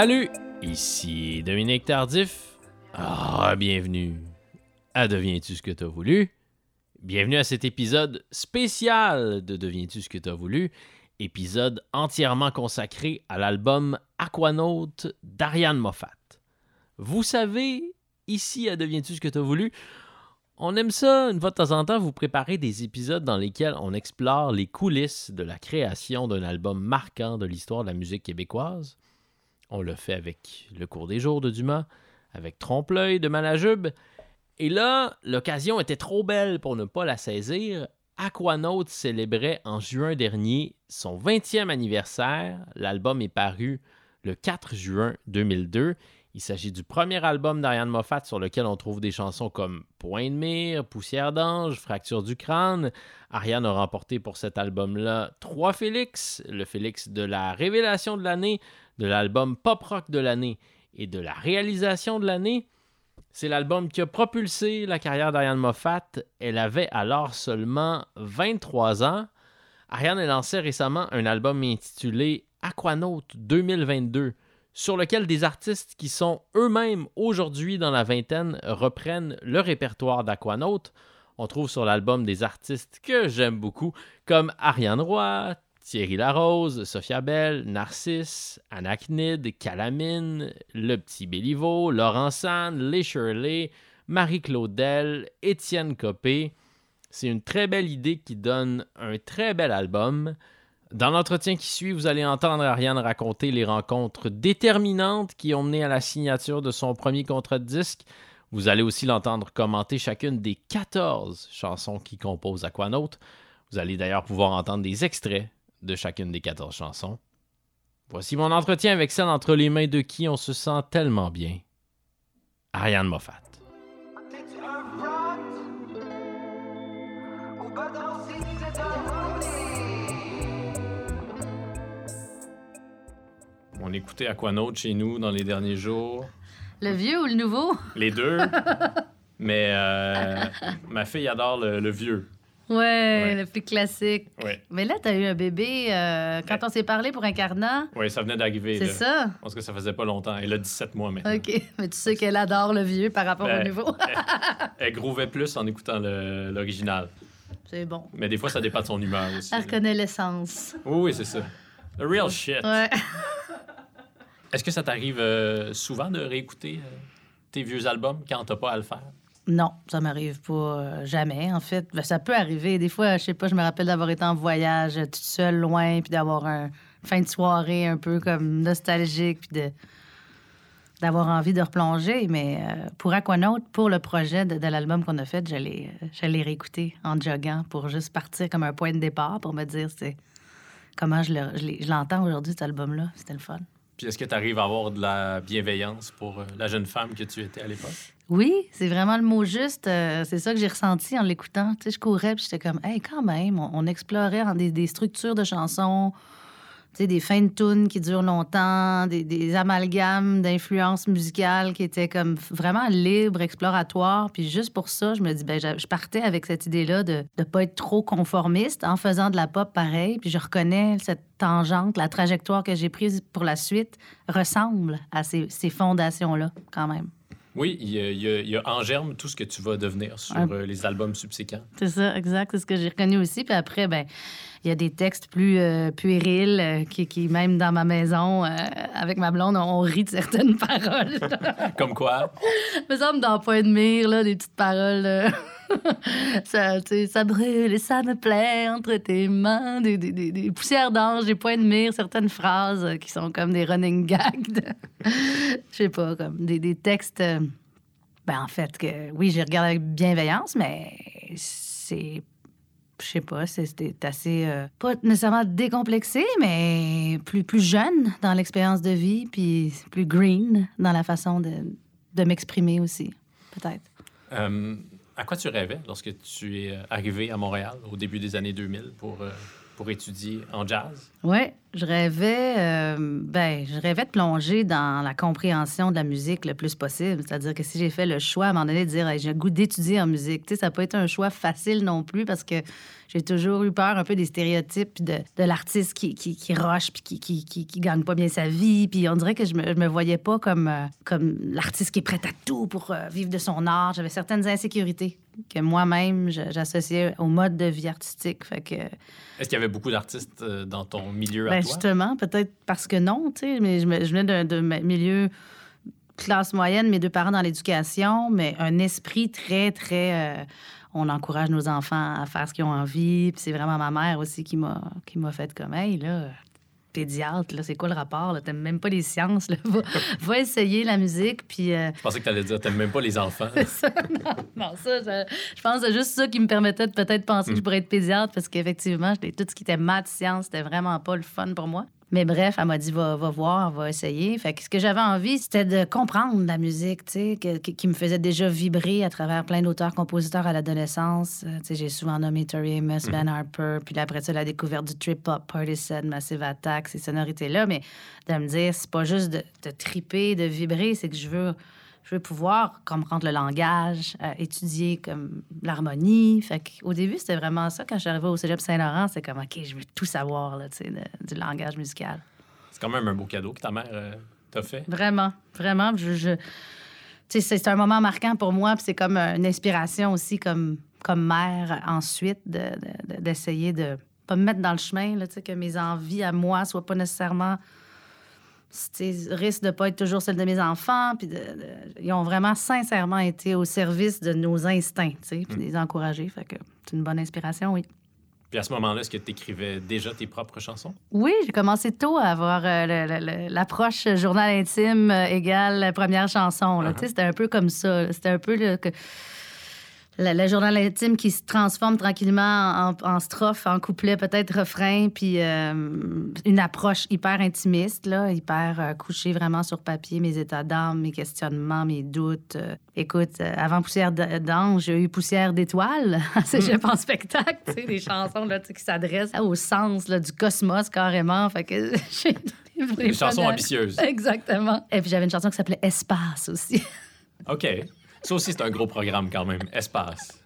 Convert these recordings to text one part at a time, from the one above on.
Salut, ici Dominique Tardif. Ah, bienvenue à Deviens-tu ce que t'as voulu? Bienvenue à cet épisode spécial de Deviens-tu ce que t'as voulu? Épisode entièrement consacré à l'album Aquanaut d'Ariane Moffat. Vous savez, ici à Deviens-tu ce que t'as voulu? On aime ça, une fois de temps en temps, vous préparer des épisodes dans lesquels on explore les coulisses de la création d'un album marquant de l'histoire de la musique québécoise. On le fait avec Le cours des jours de Dumas, avec Trompe-l'œil de Malajube. Et là, l'occasion était trop belle pour ne pas la saisir. Aquanaut célébrait en juin dernier son 20e anniversaire. L'album est paru le 4 juin 2002 il s'agit du premier album d'Ariane Moffat sur lequel on trouve des chansons comme Point de mire, Poussière d'ange, Fracture du crâne. Ariane a remporté pour cet album-là trois Félix, le Félix de la révélation de l'année, de l'album pop rock de l'année et de la réalisation de l'année. C'est l'album qui a propulsé la carrière d'Ariane Moffat. Elle avait alors seulement 23 ans. Ariane a lancé récemment un album intitulé Aquanaut 2022 sur lequel des artistes qui sont eux-mêmes aujourd'hui dans la vingtaine reprennent le répertoire d'Aquanaut. On trouve sur l'album des artistes que j'aime beaucoup, comme Ariane Roy, Thierry Larose, Sophia Bell, Narcisse, Anachnid, Calamine, Le Petit Béliveau, Laurent Sand, Les Shirley, Marie-Claudel, Étienne Copé. C'est une très belle idée qui donne un très bel album. Dans l'entretien qui suit, vous allez entendre Ariane raconter les rencontres déterminantes qui ont mené à la signature de son premier contrat de disque. Vous allez aussi l'entendre commenter chacune des 14 chansons qui composent Aquanaut. Vous allez d'ailleurs pouvoir entendre des extraits de chacune des 14 chansons. Voici mon entretien avec celle entre les mains de qui on se sent tellement bien. Ariane Moffat. On écoutait Aquanaut chez nous dans les derniers jours. Le vieux ou le nouveau? Les deux. Mais euh, ma fille adore le, vieux. Ouais, le plus classique. Ouais. Mais là, tu as eu un bébé euh, quand on s'est parlé pour un carnat. Oui, ça venait d'arriver. C'est ça? Parce que ça faisait pas longtemps. Elle a 17 mois maintenant. OK. Mais tu sais qu'elle adore le vieux par rapport au ben, nouveau. elle, elle plus en écoutant l'original. C'est bon. Mais des fois, ça dépend de son humeur aussi. Elle reconnaît l'essence. Oui, oui, c'est ça. The real shit. Ouais. Est-ce que ça t'arrive euh, souvent de réécouter euh, tes vieux albums quand t'as pas à le faire? Non, ça m'arrive pas euh, jamais, en fait. Ben, ça peut arriver. Des fois, je sais pas, je me rappelle d'avoir été en voyage toute seule, loin, puis d'avoir un fin de soirée un peu comme nostalgique, puis de d'avoir envie de replonger. Mais pour Aquanaut, pour le projet de, l'album qu'on a fait, j'allais j'allais réécouter en joguant pour juste partir comme un point de départ pour me dire c'est comment je l'entends aujourd'hui, cet album-là. C'était le fun. Puis est-ce que tu arrives à avoir de la bienveillance pour euh, la jeune femme que tu étais à l'époque? Oui, c'est vraiment le mot juste. Euh, c'est ça que j'ai ressenti en l'écoutant. Tu sais, je courais, puis j'étais comme, hey, quand même, on, explorait des, des, structures de chansons, des fins de tunes qui durent longtemps, des, amalgames d'influences musicales qui étaient comme vraiment libres, exploratoires. Puis juste pour ça, je me dis, ben, je partais avec cette idée-là de ne pas être trop conformiste en faisant de la pop pareil. Puis je reconnais cette tangente, la trajectoire que j'ai prise pour la suite ressemble à ces, fondations-là, quand même. Oui, il y, a, en germe tout ce que tu vas devenir sur euh, les albums subséquents. C'est ça, exact. C'est ce que j'ai reconnu aussi. Puis après, ben il y a des textes plus euh, puérils euh, qui, qui, même dans ma maison, euh, avec ma blonde, on, rit de certaines paroles. Comme quoi? Me semble dans Point de mire, là, des petites paroles. ça, brûle et ça me plaît entre tes mains, des, des, poussières d'ange, des points de mire, certaines phrases qui sont comme des running gags. Je sais pas, comme des, textes. Ben, en fait, que oui, j'ai regardé avec bienveillance, mais c'est je sais pas, c'était assez, euh, pas nécessairement décomplexé, mais plus, plus jeune dans l'expérience de vie, puis plus green dans la façon de, de m'exprimer aussi, peut-être. Euh, à quoi tu rêvais lorsque tu es euh, arrivé à Montréal au début des années 2000 pour pour étudier en jazz? Oui, je rêvais, euh, ben, je rêvais de plonger dans la compréhension de la musique le plus possible. C'est-à-dire que si j'ai fait le choix à un moment donné de dire j'ai le goût d'étudier en musique, ça n'a pas été un choix facile non plus parce que j'ai toujours eu peur un peu des stéréotypes de, l'artiste qui, qui, qui roche puis qui, qui, gagne pas bien sa vie. Puis on dirait que je me, me voyais pas comme, euh, l'artiste qui est prêt à tout pour euh, vivre de son art. J'avais certaines insécurités que moi-même j'associais au mode de vie artistique. Fait que Est-ce qu'il y avait beaucoup d'artistes euh, dans ton milieu à ben, toi? justement, peut-être parce que non, tu sais, mais je, je venais d'un d'un milieu classe moyenne, mes deux parents dans l'éducation, mais un esprit très, très... euh, on encourage nos enfants à faire ce qu'ils ont envie. Puis c'est vraiment ma mère aussi qui m'a qui m'a fait comme, hey, là, pédiatre, là, c'est quoi le rapport? là? T'aimes même pas les sciences, là. Va, va essayer la musique, puis... euh, Je pensais que tu allais dire t'aimes même pas les enfants. ça, non, non, ça, je, je pense que c'est juste ça qui me permettait de peut-être penser que je pourrais être pédiatre parce qu'effectivement, j'étais- tout ce qui était maths, sciences, c'était vraiment pas le fun pour moi. Mais bref, elle m'a dit va, va voir, va essayer. Fait que ce que j'avais envie, c'était de comprendre la musique, tu sais, que- qui me faisait déjà vibrer à travers plein d'auteurs-compositeurs à l'adolescence. Euh, Tu sais, j'ai souvent nommé Tori Amos, Ben Harper, puis là, après ça, la découverte du trip-hop, Partisan, Massive Attack, ces sonorités-là. Mais de me dire, c'est pas juste de, de triper, de vibrer, c'est que je veux je veux pouvoir comprendre le langage, euh, étudier comme l'harmonie. Fait au début, c'était vraiment ça. Quand je suis arrivée au Cégep Saint-Laurent, c'est comme, OK, je veux tout savoir là, de- du langage musical. C'est quand même un beau cadeau que ta mère euh, t'a fait. Vraiment, vraiment. Je, je- c'est un moment marquant pour moi, puis c'est comme une inspiration aussi comme, comme mère ensuite de- de- de- d'essayer de, pas me mettre dans le chemin, là, que mes envies à moi soient pas nécessairement risquent de pas être toujours celles de mes enfants. Puis de- de- ils ont vraiment sincèrement été au service de nos instincts, puis les encourager. Fait que c'est une bonne inspiration, oui. Puis à ce moment-là, est-ce que tu écrivais déjà tes propres chansons? Oui, j'ai commencé tôt à avoir euh, l'approche journal intime euh, égale première chanson. Uh-huh. C'était un peu comme ça. C'était un peu le, que- le, le journal intime qui se transforme tranquillement en, en strophe, en couplet, peut-être refrain, puis euh, une approche hyper intimiste, là, hyper euh, couchée vraiment sur papier, mes états d'âme, mes questionnements, mes doutes. Euh, écoute, euh, avant Poussière d'ange, j'ai eu Poussière d'étoile à Cégep en spectacle, tu sais, des chansons là, qui s'adressent au sens là, du cosmos carrément. Fait que j'ai Des chansons ambitieuses. Exactement. Et puis j'avais une chanson qui s'appelait Espace aussi. OK. Ça aussi, c'est un gros programme quand même. Espace.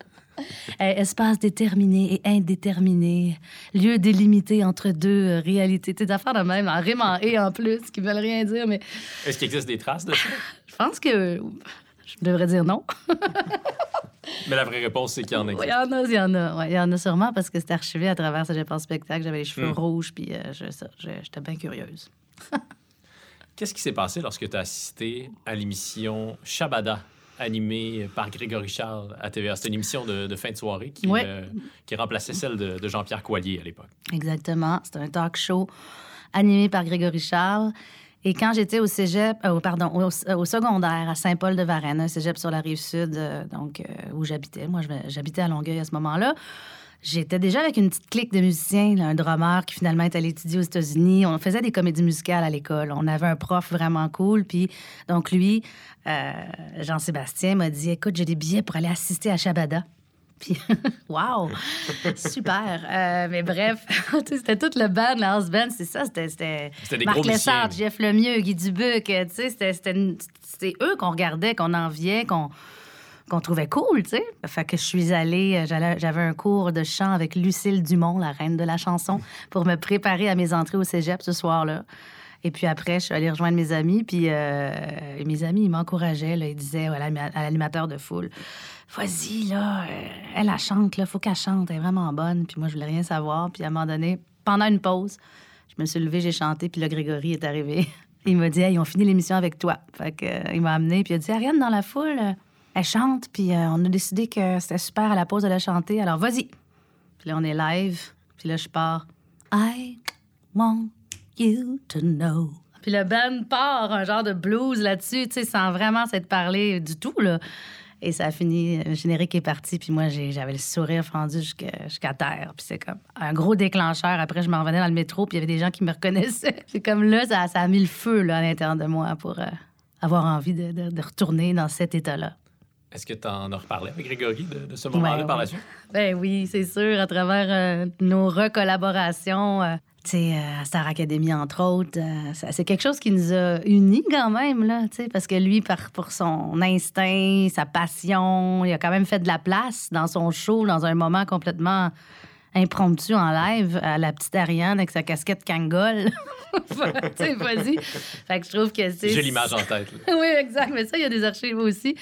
Eh, espace déterminé et indéterminé, lieu délimité entre deux euh, réalités. Des affaires de même, en rime en et en plus, qui veulent rien dire, mais Est-ce qu'il existe des traces de ça? je pense que je devrais dire non. Mais la vraie réponse, c'est qu'il y en Il existe. y en a, il y en a. Ouais, il y en a sûrement parce que c'était archivé à travers ce J'ai pas spectacle. J'avais les cheveux Mm. rouges, puis euh, j'étais bien curieuse. Qu'est-ce qui s'est passé lorsque tu as assisté à l'émission Shabada, animée par Grégory Charles à TVA? C'était une émission de, de fin de soirée qui, Ouais. euh, qui remplaçait celle de, de Jean-Pierre Coilier à l'époque. Exactement. C'était un talk show animé par Grégory Charles. Et quand j'étais au cégep, euh, pardon, au, au secondaire à Saint-Paul-de-Varennes, un cégep sur la rive sud, euh, donc euh, où j'habitais. Moi, j'habitais à Longueuil à ce moment-là. J'étais déjà avec une petite clique de musiciens, là, un drummer qui finalement est allé étudier aux États-Unis. On faisait des comédies musicales à l'école. On avait un prof vraiment cool. Puis, donc, lui, euh, Jean-Sébastien m'a dit Écoute, j'ai des billets pour aller assister à Shabada. Puis, wow! Super! Euh, mais bref, c'était toute le band, la house band, c'est ça. C'était, Marc Lessard. Jeff Lemieux, Guy Dubuc. c'était eux qu'on regardait, qu'on enviait, qu'on, qu'on trouvait cool, tu sais. Fait que je suis allée, euh, j'avais un cours de chant avec Lucille Dumont, la reine de la chanson, pour me préparer à mes entrées au cégep ce soir-là. Et puis après, je suis allée rejoindre mes amis, puis euh, mes amis, ils m'encourageaient, ils disaient à l'anima- à l'animateur de foule, vas-y, là, euh, elle, elle chante, là, faut qu'elle chante, elle est vraiment bonne. Puis moi, je voulais rien savoir. Puis à un moment donné, pendant une pause, je me suis levée, j'ai chanté, puis le Grégory est arrivé. Il m'a dit, ils ont fini l'émission avec toi. Fait que, il m'a amené, puis il a dit, Ariane, dans la foule, elle chante, puis euh, on a décidé que c'était super à la pause de la chanter, alors vas-y. Puis là, on est live, puis là, je pars, I want you to know. Puis le band part un genre de blues là-dessus, tu sais, sans vraiment s'être parlé du tout, là. Et ça a fini, le générique est parti, puis moi, j'avais le sourire fendu jusqu'à terre. Puis c'est comme un gros déclencheur. Après, je m'en revenais dans le métro, puis il y avait des gens qui me reconnaissaient. C'est comme là, ça, a mis le feu là, à l'intérieur de moi pour euh, avoir envie de retourner dans cet état-là. Est-ce que tu en as reparlé avec Grégory de, de ce moment-là par la suite? Ben oui, c'est sûr, à travers euh, nos recollaborations, euh, tu sais, euh, à Star Academy, entre autres, euh, c'est quelque chose qui nous a unis quand même, là, tu sais, parce que lui, par, pour son instinct, sa passion, il a quand même fait de la place dans son show, dans un moment complètement impromptu en live, à la petite Ariane avec sa casquette Kangol. tu sais, vas-y. Fait que je trouve que c'est... J'ai l'image en tête. oui, exact. Mais ça, il y a des archives aussi.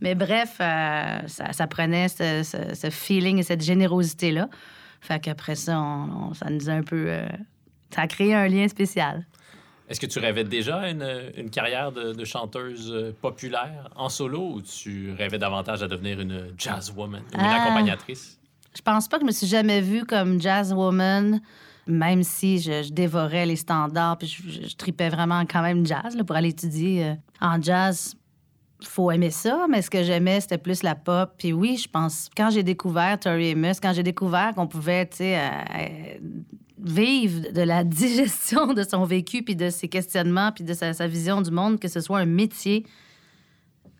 Mais bref, euh, ça, ça prenait ce, ce- ce feeling et cette générosité-là. Fait qu'après ça, on- on- ça nous a un peu... euh, ça a créé un lien spécial. Est-ce que tu rêvais déjà une, une carrière de, de chanteuse euh, populaire en solo ou tu rêvais davantage à devenir une jazzwoman ou une Ah. accompagnatrice? Je pense pas que je me suis jamais vue comme jazz woman, même si je, dévorais les standards, puis je, tripais vraiment quand même jazz là, pour aller étudier euh, en jazz. Faut aimer ça, mais ce que j'aimais, c'était plus la pop. Puis oui, je pense, quand j'ai découvert Tori Amos, quand j'ai découvert qu'on pouvait, euh, euh, vivre de la digestion de son vécu, puis de ses questionnements, puis de sa vision du monde, que ce soit un métier,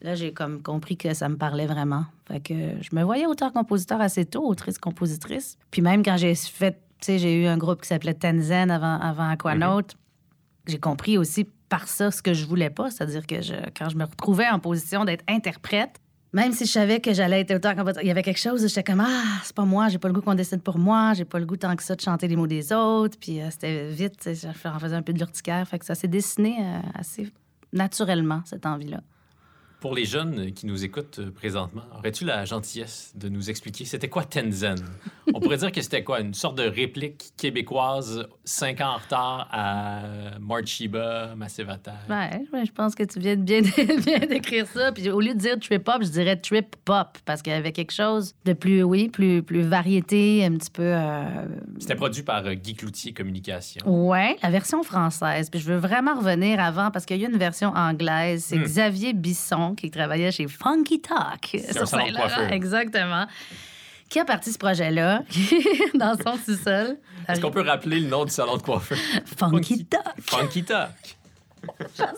Là, j'ai comme compris que ça me parlait vraiment. Fait que je me voyais auteur-compositeur assez tôt, autrice-compositrice. Puis même quand j'ai fait, tu sais, j'ai eu un groupe qui s'appelait Tenzen avant, avant Aquanaut, j'ai compris aussi par ça ce que je voulais pas. C'est-à-dire que je, quand je me retrouvais en position d'être interprète, même si je savais que j'allais être auteur-compositeur, il y avait quelque chose où j'étais comme Ah, c'est pas moi, j'ai pas le goût qu'on décide pour moi, j'ai pas le goût tant que ça de chanter les mots des autres. Puis euh, c'était vite, sais, j'en faisais un peu de l'urticaire. Fait que ça s'est dessiné euh, assez naturellement, cette envie-là. Pour les jeunes qui nous écoutent euh, présentement, aurais-tu la gentillesse de nous expliquer c'était quoi Tenzen? On pourrait dire que c'était quoi? Une sorte de réplique québécoise, cinq ans en retard à Marchiba, Massivata. Ouais, ouais, je pense que tu viens de bien, bien décrire ça. Puis au lieu de dire trip hop, je dirais trip pop parce qu'il y avait quelque chose de plus, oui, plus, plus variété, un petit peu. euh, C'était produit par euh, Guy Cloutier Communication. Ouais, la version française. Puis je veux vraiment revenir avant parce qu'il y a une version anglaise. C'est Hmm. Xavier Bisson qui travaillait chez Funky Talk. coiffeur. Exactement. Qui a parti ce projet-là dans son sous-sol? Est-ce qu'on peut rappeler le nom du salon de coiffeur? Funky Talk. Funky Talk.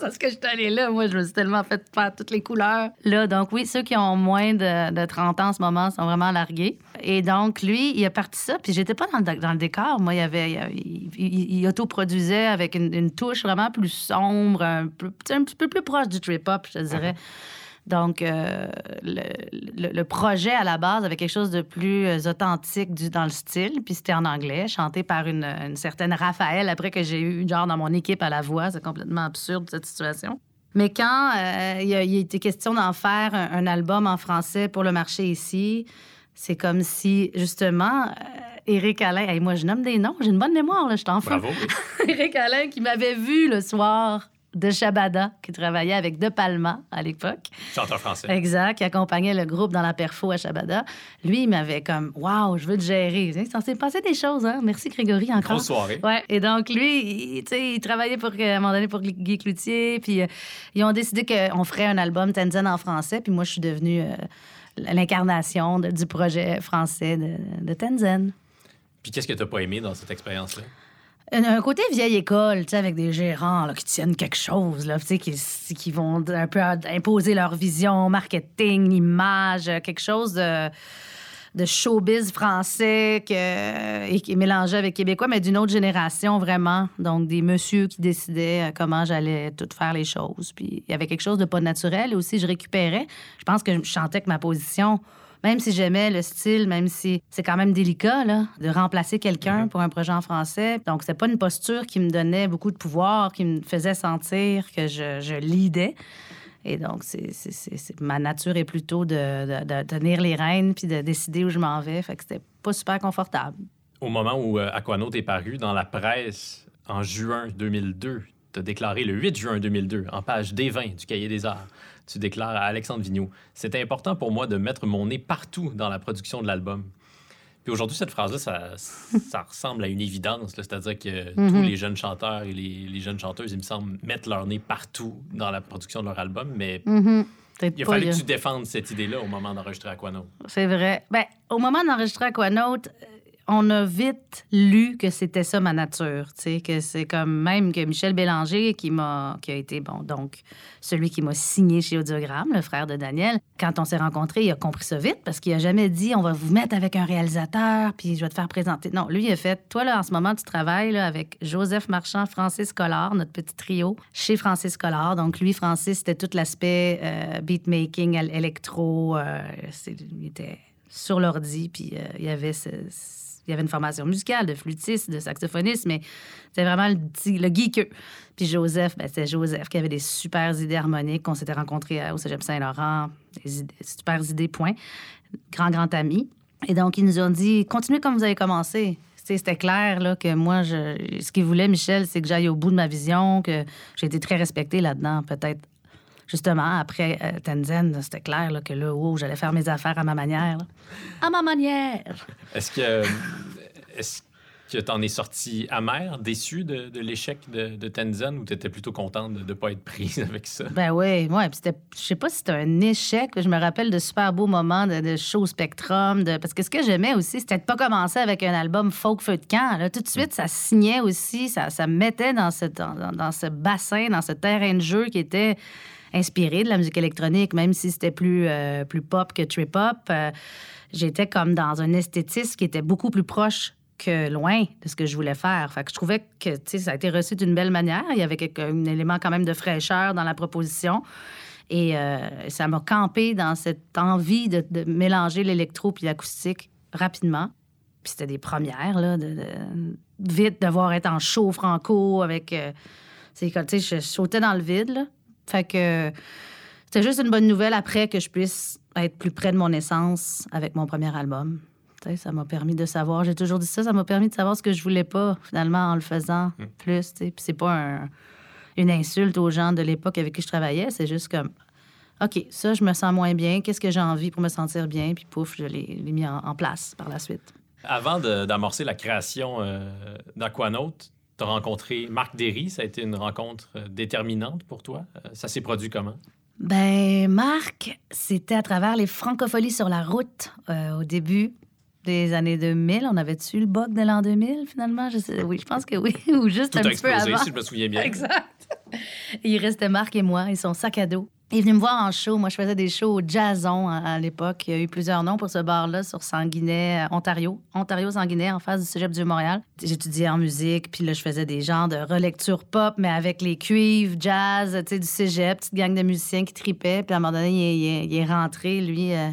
à ce que je suis allée là. Moi, je me suis tellement fait faire toutes les couleurs. Là, donc oui, ceux qui ont moins de, de 30 ans en ce moment sont vraiment largués. Et donc, lui, il a parti ça. Puis j'étais pas dans le, dans le décor. Moi, il, y avait, il, il- il autoproduisait avec une, une touche vraiment plus sombre, un, peu- un petit peu plus proche du trip-hop, je te dirais. Donc, euh, le, le- le projet à la base avait quelque chose de plus euh, authentique du, dans le style. Puis c'était en anglais, chanté par une, une certaine Raphaël, après que j'ai eu genre dans mon équipe à la voix. C'est complètement absurde, cette situation. Mais quand euh, il, a, il a été question d'en faire un, un album en français pour le marché ici, c'est comme si, justement, euh, Éric Alain... Hey, moi, je nomme des noms. J'ai une bonne mémoire, là, je t'en fous. Bravo. Éric Alain qui m'avait vu le soir de Shabada, qui travaillait avec De Palma à l'époque. Chanteur français. Exact, qui accompagnait le groupe dans la perfo à Shabada. Lui, il m'avait comme Waouh, je veux te gérer. Il s'est passé des choses, hein. Merci Grégory encore. Grosse soirée. Ouais. Et donc, lui, il, tu il travaillait pour, à un moment donné pour Guy Cloutier. Puis, euh, ils ont décidé qu'on ferait un album Tenzen en français. Puis, moi, je suis devenue euh, l'incarnation de- du projet français de, de Tenzen. Puis qu'est-ce que t'as pas aimé dans cette expérience-là? Un, côté vieille école, avec des gérants là, qui tiennent quelque chose, là, qui, qui vont un peu imposer leur vision, marketing, image, quelque chose de, showbiz français que, et qui est mélangé avec québécois, mais d'une autre génération, vraiment. Donc, des messieurs qui décidaient euh, comment j'allais tout faire les choses. Puis, il y avait quelque chose de pas naturel. Et aussi, je récupérais. Je pense que je chantais que ma position même si j'aimais le style, même si c'est quand même délicat là, de remplacer quelqu'un Mhm. pour un projet en français. Donc, c'est pas une posture qui me donnait beaucoup de pouvoir, qui me faisait sentir que je, je leadais. Et donc, c'est, c'est- ma nature est plutôt de, de- de tenir les rênes puis de décider où je m'en vais. Fait que c'était pas super confortable. Au moment où euh, Aquanaut est paru dans la presse en juin 2002, tu as déclaré le 8 juin 2002, en page D20 du Cahier des Arts, tu déclares à Alexandre Vigneault C'était important pour moi de mettre mon nez partout dans la production de l'album. Puis aujourd'hui, cette phrase-là, ça, ça ressemble à une évidence. C'est-à-dire que tous les jeunes chanteurs et les, les jeunes chanteuses, il me semble, mettent leur nez partout dans la production de leur album. Mais Peut-être il a fallu que tu défendes cette idée-là au moment d'enregistrer Aquanaut. C'est vrai. Ben, au moment d'enregistrer Aquanaut, euh, on a vite lu que c'était ça ma nature, tu que c'est comme même que Michel Bélanger qui a été bon donc celui qui m'a signé chez Audiogramme, le frère de Daniel. Quand on s'est rencontrés, il a compris ça vite parce qu'il a jamais dit on va vous mettre avec un réalisateur puis je vais te faire présenter. Non, lui il a fait toi là en ce moment tu travailles avec Joseph Marchand, Francis Collard, notre petit trio chez Francis Collard. Donc lui Francis c'était tout l'aspect euh, beatmaking, électro, euh, il était sur l'ordi puis euh, il y avait ce il y avait une formation musicale de flûtiste, de saxophoniste, mais c'était vraiment le, le. Puis Joseph, ben, c'était Joseph qui avait des super idées harmoniques. On s'était rencontrés au Cégep Saint-Laurent, des, idées, super idées, point. Grand, grand ami. Et donc, ils nous ont dit, continuez comme vous avez commencé. C'était clair là, que moi, je, ce qu'il voulait, Michel, c'est que j'aille au bout de ma vision, que j'ai été très respectée là-dedans, peut-être justement, après euh, Tenzin, c'était clair là, que là, oh, j'allais faire mes affaires à ma manière. À ma manière! Est-ce que. Est-ce que tu en es sorti amer, déçu de, l'échec de, de, Tenzin ou tu étais plutôt contente de ne pas être prise avec ça? Ben oui, ouais. Puis je sais pas si c'était un échec. Je me rappelle de super beaux moments de, de show Spectrum. De... Parce que ce que j'aimais aussi, c'était de pas commencer avec un album folk feu de camp. Là. Tout de suite, ça signait aussi, ça, ça me mettait dans ce, dans, dans ce bassin, dans ce terrain de jeu qui était inspiré de la musique électronique, même si c'était plus, euh, plus pop que trip-hop. Euh, j'étais comme dans un esthétisme qui était beaucoup plus proche que loin de ce que je voulais faire. Fait je trouvais que ça a été reçu d'une belle manière. Il y avait un élément quand même de fraîcheur dans la proposition. Et euh, ça m'a campé dans cette envie de, mélanger l'électro puis l'acoustique rapidement. Puis c'était des premières, là, de, vite devoir être en show franco avec... tu sais, je sautais dans le vide, là. Fait que c'était juste une bonne nouvelle après que je puisse être plus près de mon essence avec mon premier album. ça m'a permis de savoir, j'ai toujours dit ça, ça m'a permis de savoir ce que je voulais pas, finalement, en le faisant hmm. plus. Puis c'est pas une insulte aux gens de l'époque avec qui je travaillais, c'est juste comme, OK, ça, je me sens moins bien, qu'est-ce que j'ai envie pour me sentir bien, puis pouf, je l'ai mis en, place par la suite. Avant d'amorcer la création euh, d'Aquanaut, tu as rencontré Marc Derry. Ça a été une rencontre euh, déterminante pour toi? Euh, ça s'est produit comment? Ben, Marc, c'était à travers les francopholies sur la route euh, au début des années 2000. On avait-tu le bug de l'an 2000, finalement? Je sais, oui, je pense que oui. Ou juste un petit peu avant. si je me souviens bien. Exact. il restait Marc et moi et son sac à dos. Il est venu me voir en show. Moi, je faisais des shows au Jason à, l'époque. Il y a eu plusieurs noms pour ce bar-là sur Sanguinet, euh, Ontario. Ontario-Sanguinet, en face du cégep du Montréal. J'étudiais en musique, puis là, je faisais des genres de relecture pop, mais avec les cuivres, jazz, tu sais, du cégep, petite gang de musiciens qui tripaient. Puis à un moment donné, il, est rentré, lui, euh,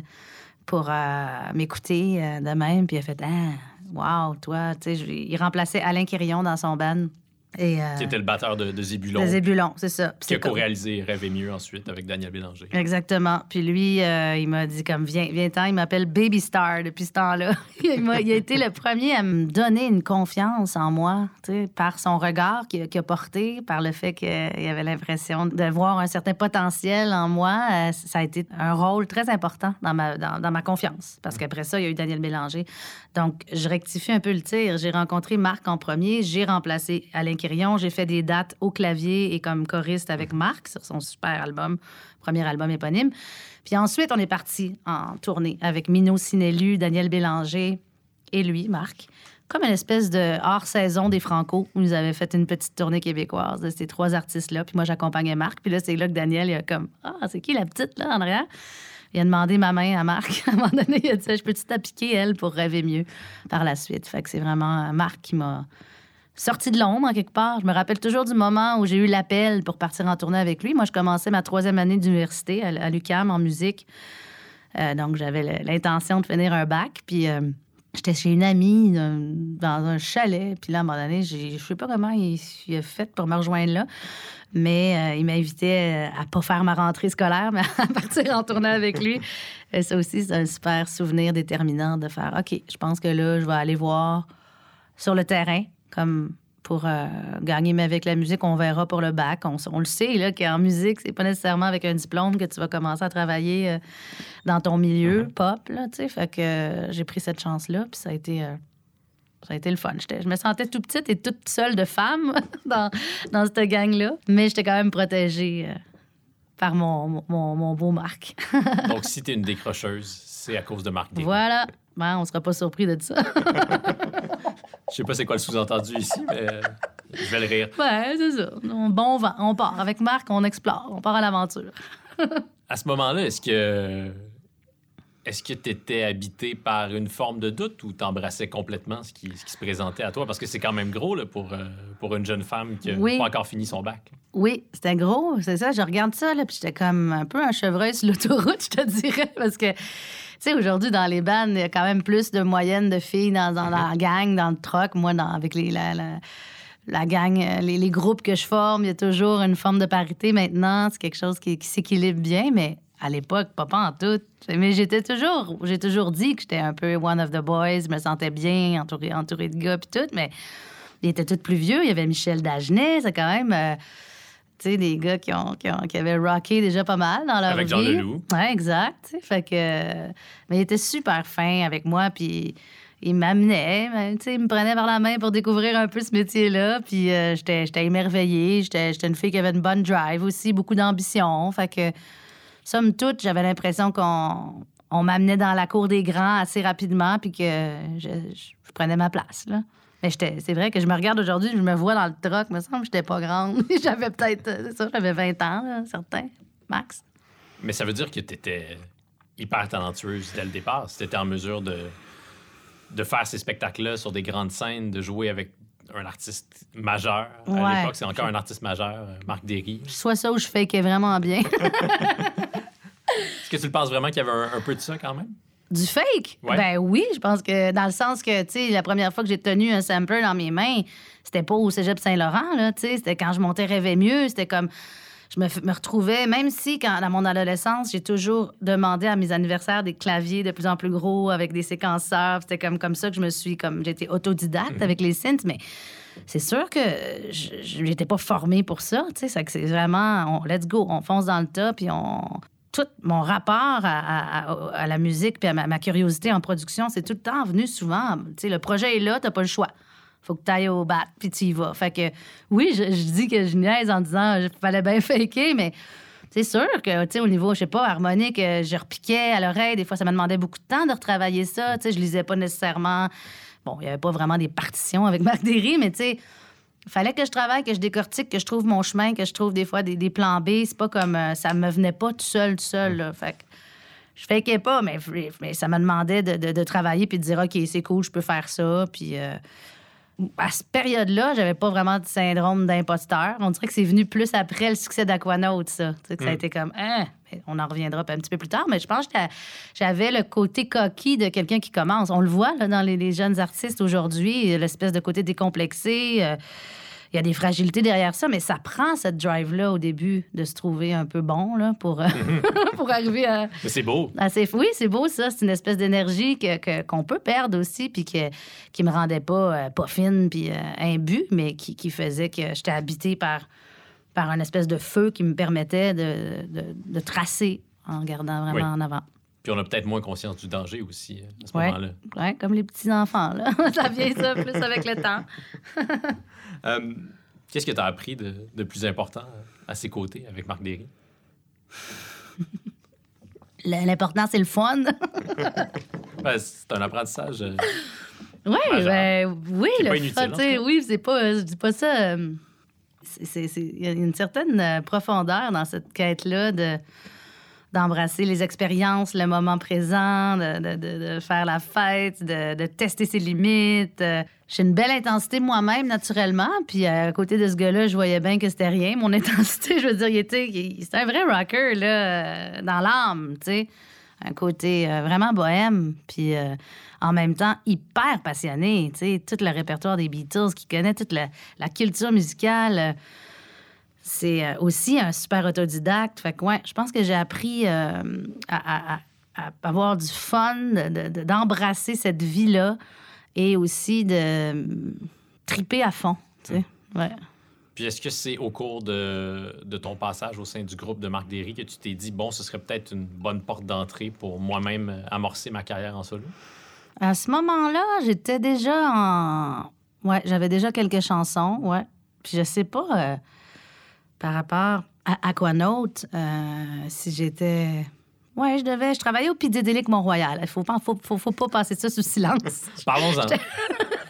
pour euh, m'écouter de même. Puis il a fait Ah, wow, toi, tu sais, il remplaçait Alain Quirion dans son band. Et, euh, qui était le batteur de, de Zébulon. De Zébulon, c'est ça. qui a co-réalisé Rêver mieux ensuite avec Daniel Bélanger. Exactement. Puis lui, euh, il m'a dit comme, viens, viens-t'en, il m'appelle Baby Star depuis ce temps-là. il, a, il, a, été le premier à me donner une confiance en moi, par son regard qu'il a porté, par le fait qu'il avait l'impression de voir un certain potentiel en moi. Euh, ça a été un rôle très important dans ma, dans, dans ma confiance. Parce qu'après ça, il y a eu Daniel Bélanger. Donc, je rectifie un peu le tir. J'ai rencontré Marc en premier, j'ai remplacé Alain j'ai fait des dates au clavier et comme choriste avec Marc sur son super album, premier album éponyme. Puis ensuite, on est parti en tournée avec Mino Sinelu, Daniel Bélanger et lui, Marc, comme une espèce de hors-saison des Franco où nous avaient fait une petite tournée québécoise de ces trois artistes-là. Puis moi, j'accompagnais Marc. Puis là, c'est là que Daniel, il a comme Ah, c'est qui la petite là en arrière? Il a demandé ma main à Marc. à un moment donné, il a dit Je peux-tu t'appliquer, elle, pour rêver mieux par la suite? Fait que c'est vraiment Marc qui m'a sorti de l'ombre en quelque part. Je me rappelle toujours du moment où j'ai eu l'appel pour partir en tournée avec lui. Moi, je commençais ma troisième année d'université à, l'UCAM en musique. Euh, donc, j'avais l'intention de finir un bac. Puis, euh, j'étais chez une amie dans un chalet. Puis là, à un moment donné, je sais pas comment il, a fait pour me rejoindre là. Mais euh, il m'invitait à pas faire ma rentrée scolaire, mais à partir en tournée avec lui. Et ça aussi, c'est un super souvenir déterminant de faire OK, je pense que là, je vais aller voir sur le terrain comme pour euh, gagner, mais avec la musique, on verra pour le bac. On, le sait, là, qu'en musique, c'est pas nécessairement avec un diplôme que tu vas commencer à travailler euh, dans ton milieu mm-hmm. pop, là, tu sais. Fait que euh, j'ai pris cette chance-là, puis ça a été... ça a été le fun. Je me sentais tout petite et toute seule de femme dans, dans cette gang-là, mais j'étais quand même protégée par mon, mon, mon beau Marc. Donc, si tu es une décrocheuse, c'est à cause de Marc Voilà, Ben, on sera pas surpris de ça. Je sais pas c'est quoi le sous-entendu ici, mais euh, je vais le rire. ouais, c'est ça. On- Bon vent, on part. Avec Marc, on explore, on part à l'aventure. À ce moment-là, est-ce que est-ce que tu étais habité par une forme de doute ou t'embrassais complètement ce qui, ce qui se présentait à toi? Parce que c'est quand même gros là, pour, euh, pour une jeune femme qui n'a Oui. pas encore fini son bac. Oui, c'était gros, c'est ça. Je regarde ça, là, puis j'étais comme un peu un chevreuil sur l'autoroute, je te dirais, parce que, sais, aujourd'hui, dans les bandes, il y a quand même plus de moyenne de filles dans, dans la gang, dans le troc. Moi, dans, avec les, la, la, la gang, euh, les, les groupes que je forme, il y a toujours une forme de parité maintenant. C'est quelque chose qui, qui s'équilibre bien, mais à l'époque, pas, pas en tout. Mais j'étais toujours, j'ai toujours dit que j'étais un peu one of the boys, je me sentais bien entourée, entourée de gars, puis tout, mais ils étaient tous plus vieux. Il y avait Michel Dagenet, c'est quand même. euh, tu sais, des gars qui, ont, qui, ont- qui avaient rocké déjà pas mal dans leur Avec vie. Jean Leloup. Ouais, exact. Fait que... Mais il était super fin avec moi, puis il m'amenait, il me prenait par la main pour découvrir un peu ce métier-là, puis euh, j'étais j'étais émerveillée. J'étais j'étais une fille qui avait une bonne drive aussi, beaucoup d'ambition. Fait que, somme toute, j'avais l'impression qu'on on m'amenait dans la cour des grands assez rapidement, puis que je, je- je prenais ma place, là. Mais c'est vrai que je me regarde aujourd'hui, je me vois dans le troc, me semble que j'étais pas grande. j'avais peut-être, euh, ça, j'avais 20 ans, là, certain, max. Mais ça veut dire que tu étais hyper talentueuse dès le départ. Si tu étais en mesure de, de faire ces spectacles-là sur des grandes scènes, de jouer avec un artiste majeur. À Ouais. l'époque, c'est encore un artiste majeur, Marc Derry. Soit ça ou je fakais vraiment bien. Est-ce que tu le penses vraiment qu'il y avait un, un peu de ça quand même? Du fake? Ouais. Ben oui, je pense que dans le sens que, tu sais, la première fois que j'ai tenu un sampler dans mes mains, c'était pas au cégep Saint-Laurent, là, tu sais, c'était quand je montais Rêver mieux, c'était comme. Je me, retrouvais, même si, quand, dans mon adolescence, j'ai toujours demandé à mes anniversaires des claviers de plus en plus gros avec des séquenceurs. C'était comme, comme ça que je me suis, comme, j'étais autodidacte avec les synths, mais c'est sûr que je j'étais pas formée pour ça, tu sais, c'est vraiment, on- let's go, on fonce dans le tas, puis on, tout mon rapport à, la musique puis à ma, curiosité en production, c'est tout le temps venu souvent. Tu sais, le projet est là, t'as pas le choix. Faut que tu ailles au bat, puis tu y vas. Fait que oui, je, dis que je niaise en disant qu'il fallait bien faker, mais c'est sûr que, tu sais, au niveau, je sais pas, harmonique, euh, je repiquais à l'oreille. Des fois, ça me demandait beaucoup de temps de retravailler ça. Tu sais, je lisais pas nécessairement. Bon, il y avait pas vraiment des partitions avec Marc Derry, mais tu sais, fallait que je travaille, que je décortique, que je trouve mon chemin, que je trouve des fois des, plans B. C'est pas comme. euh, ça me venait pas tout seul, tout seul. Là. Que je fakais pas, mais, ça me demandait de, travailler puis de dire OK, c'est cool, je peux faire ça. Euh, à cette période-là, j'avais pas vraiment de syndrome d'imposteur. On dirait que c'est venu plus après le succès d'Aquanaut, ça. Tu sais, que ça a Mm. été comme, hein, on en reviendra un petit peu plus tard, mais je pense que j'avais le côté coquille de quelqu'un qui commence. On le voit là, dans les, les jeunes artistes aujourd'hui, l'espèce de côté décomplexé. euh, il y a des fragilités derrière ça, mais ça prend cette drive-là au début de se trouver un peu bon là, pour, euh, pour arriver à, Mais c'est beau. ah, c'est- oui, c'est beau ça. C'est une espèce d'énergie que, que- qu'on peut perdre aussi, puis que, qui me rendait pas, euh, pas fine, puis euh, imbu, mais qui, qui faisait que j'étais habitée par, par un espèce de feu qui me permettait de, de- de tracer en gardant vraiment Oui. en avant. Puis on a peut-être moins conscience du danger aussi euh, à ce Ouais. moment-là. Ouais, comme les petits-enfants, là. ça vient ça plus avec le temps. Euh, Qu'est-ce que tu as appris de, de plus important à ses côtés avec Marc Derry? L'important, c'est le fun. Ben, c'est un apprentissage. euh, ben, oui, C'est le pas inutile, fun, oui, c'est pas, je dis pas ça. euh, Il y a une certaine profondeur dans cette quête-là de d'embrasser les expériences, le moment présent, de, de- faire la fête, de, tester ses limites. Euh, J'ai une belle intensité moi-même, naturellement. Puis euh, à côté de ce gars-là, je voyais bien que c'était rien. Mon intensité, je veux dire, il était, c'était un vrai rocker, là, euh, dans l'âme, tu sais. Un côté vraiment bohème. Puis en même temps, hyper passionné, tu sais. Tout le répertoire des Beatles, qui connaît toute la, culture musicale. C'est euh, aussi un super autodidacte. Fait que, ouais, je pense que j'ai appris euh, à, à- à- à avoir du fun, de- de- d'embrasser cette vie-là et aussi de euh, triper à fond. Tu sais. Ouais. Puis est-ce que c'est au cours de, de ton passage au sein du groupe de Marc Derry que tu t'es dit, bon, ce serait peut-être une bonne porte d'entrée pour moi-même amorcer ma carrière en solo? À ce moment-là, j'étais déjà en. Ouais, j'avais déjà quelques chansons, ouais. Puis je sais pas, euh, par rapport à Aquanaut, euh, si j'étais Ouais, je devais. Je travaillais au Pidédélique Mont-Royal. Il faut pas, faut, faut, faut pas passer ça sous silence. Parlons-en.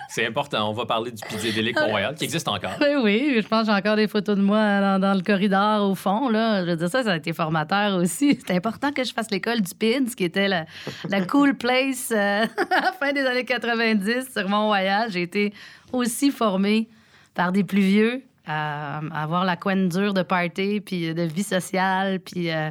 C'est important. On va parler du Pizédélique Mont-Royal, qui existe encore. Oui, oui. Je pense que j'ai encore des photos de moi dans, dans le corridor au fond. Là. Je veux dire, ça, ça a été formateur aussi. C'était important que je fasse l'école du PIDS, qui était la, la cool place euh, à la fin des années 90 sur Mont-Royal. J'ai été aussi formée par des plus vieux à, avoir la couenne dure de party, puis de vie sociale, puis... euh,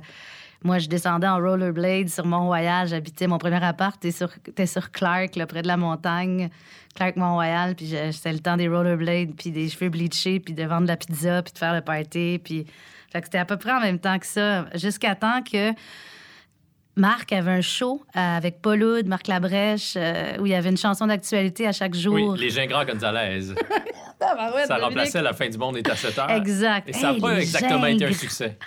moi, je descendais en rollerblade sur Mont-Royal. J'habitais mon premier appart, était sur, sur Clark, là, près de la montagne. Clark Mont-Royal, puis c'était le temps des rollerblades, puis des cheveux bleachés, puis de vendre de la pizza, puis de faire le party. Puis... Fait que c'était à peu près en même temps que ça, jusqu'à temps que Marc avait un show euh, avec Paul Oud, Marc Labrèche, euh, où il y avait une chanson d'actualité à chaque jour. Oui, les Gingras Gonzalez. Tabarouette, Ça Dominique. remplaçait La fin du monde est à 7 heures. Exact. Et ça n'a Hey, pas exactement été un succès.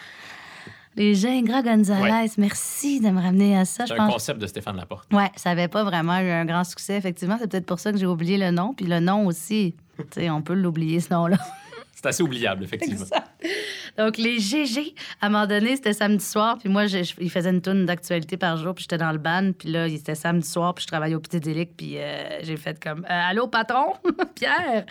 Les Gingras Gonzalez, Ouais. merci de me ramener à ça. C'est un pense concept de Stéphane Laporte. Ouais, ça n'avait pas vraiment eu un grand succès, effectivement. C'est peut-être pour ça que j'ai oublié le nom. Puis le nom aussi, on peut l'oublier, ce nom-là. C'est assez oubliable, effectivement. Donc, les GG, à un moment donné, c'était samedi soir. Puis moi, je, je- il faisait une tourne d'actualité par jour. Puis j'étais dans le ban. Puis là, il était samedi soir. Puis je travaillais au Petit. Puis euh, j'ai fait comme Euh, Allô, patron? Pierre,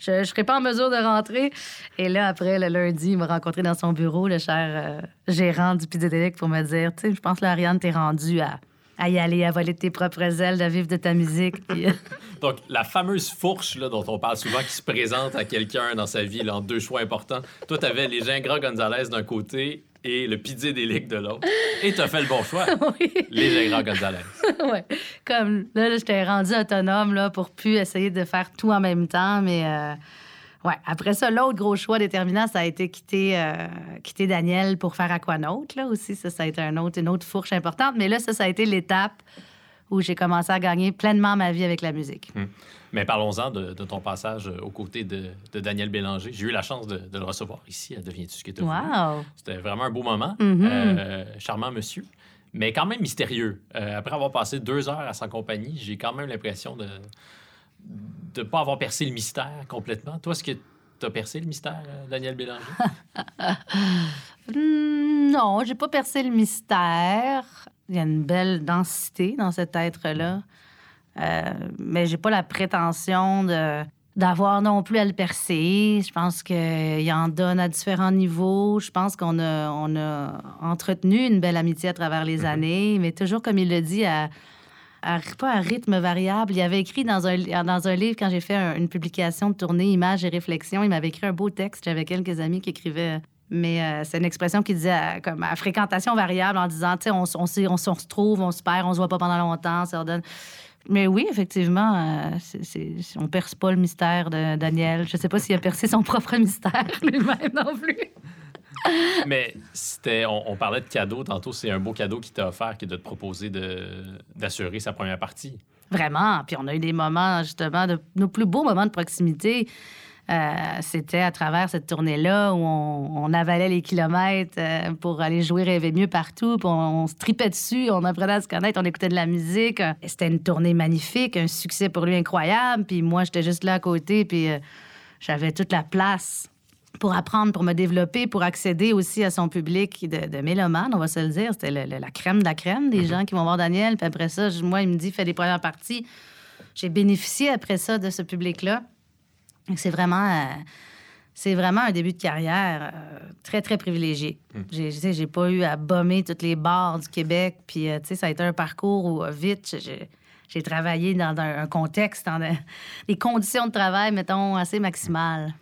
je ne serai pas en mesure de rentrer. Et là, après, le lundi, il m'a rencontré dans son bureau, le cher euh, gérant du Petit pour me dire Tu sais, je pense, là, Ariane, t'es rendue à, à y aller, à voler de tes propres ailes, à vivre de ta musique. Puis. euh, Donc, la fameuse fourche là, dont on parle souvent, qui se présente à quelqu'un dans sa vie là, en deux choix importants. Toi, tu avais les Gingras Gonzalez d'un côté et le Pizédélique de l'autre. Et tu as fait le bon choix. oui. Les Gingras Gonzalez. ouais. Comme là, là, j'étais rendue autonome là, pour plus essayer de faire tout en même temps. Mais euh, ouais. après ça, l'autre gros choix déterminant, ça a été quitter, euh, quitter Daniel pour faire Aquanaut. Là aussi, ça, ça a été un autre, une autre fourche importante. Mais là, ça, ça a été l'étape où j'ai commencé à gagner pleinement ma vie avec la musique. Mais parlons-en de, de ton passage aux côtés de, de Daniel Bélanger. J'ai eu la chance de, de le recevoir ici à Deviens-tu ce que tu Wow! C'était vraiment un beau moment. Mhm. Euh, charmant monsieur. Mais quand même mystérieux. Euh, après avoir passé deux heures à sa compagnie, j'ai quand même l'impression de ne pas avoir percé le mystère complètement. Toi, est-ce que tu as percé le mystère, euh, Daniel Bélanger? Non, j'ai pas percé le mystère. Il y a une belle densité dans cet être-là. Euh, mais j'ai pas la prétention de d'avoir non plus à le percer. Je pense qu'il en donne à différents niveaux. Je pense qu'on a, on a entretenu une belle amitié à travers les années, mais toujours, comme il le dit, à, pas à rythme variable. Il avait écrit dans un, dans un livre, quand j'ai fait un- une publication de tournée Images et réflexions, il m'avait écrit un beau texte. J'avais quelques amis qui écrivaient. Mais euh, c'est une expression qui disait euh, comme à fréquentation variable en disant, tu sais, on, se trouve, on se perd, on se voit pas pendant longtemps, ça redonne. Mais oui, effectivement, euh, c'est- on perce pas le mystère de Daniel. Je sais pas s'il a percé son propre mystère lui-même non plus. Mais c'était, on, parlait de cadeau tantôt. C'est un beau cadeau qu'il t'a offert que de te proposer d'assurer sa première partie. Vraiment. Puis on a eu des moments, justement, de nos plus beaux moments de proximité. euh, c'était à travers cette tournée-là où on, avalait les kilomètres euh, pour aller jouer Rêver mieux partout. Puis on, se tripait dessus, on apprenait à se connaître, on écoutait de la musique. C'était une tournée magnifique, un succès pour lui incroyable. Puis moi, j'étais juste là à côté, puis euh, j'avais toute la place pour apprendre, pour me développer, pour accéder aussi à son public de, de mélomanes, on va se le dire. C'était la crème de la crème des gens qui vont voir Daniel. Puis après ça, moi, il me dit, fais des premières parties. J'ai bénéficié après ça de ce public-là. C'est vraiment, euh, c'est vraiment un début de carrière euh, très, très privilégié. J'ai, sais, j'ai pas eu à bomber toutes les bars du Québec. Puis, euh, tu sais, ça a été un parcours où, vite, j'ai, j'ai travaillé dans un, un contexte, dans de- des conditions de travail, mettons, assez maximales.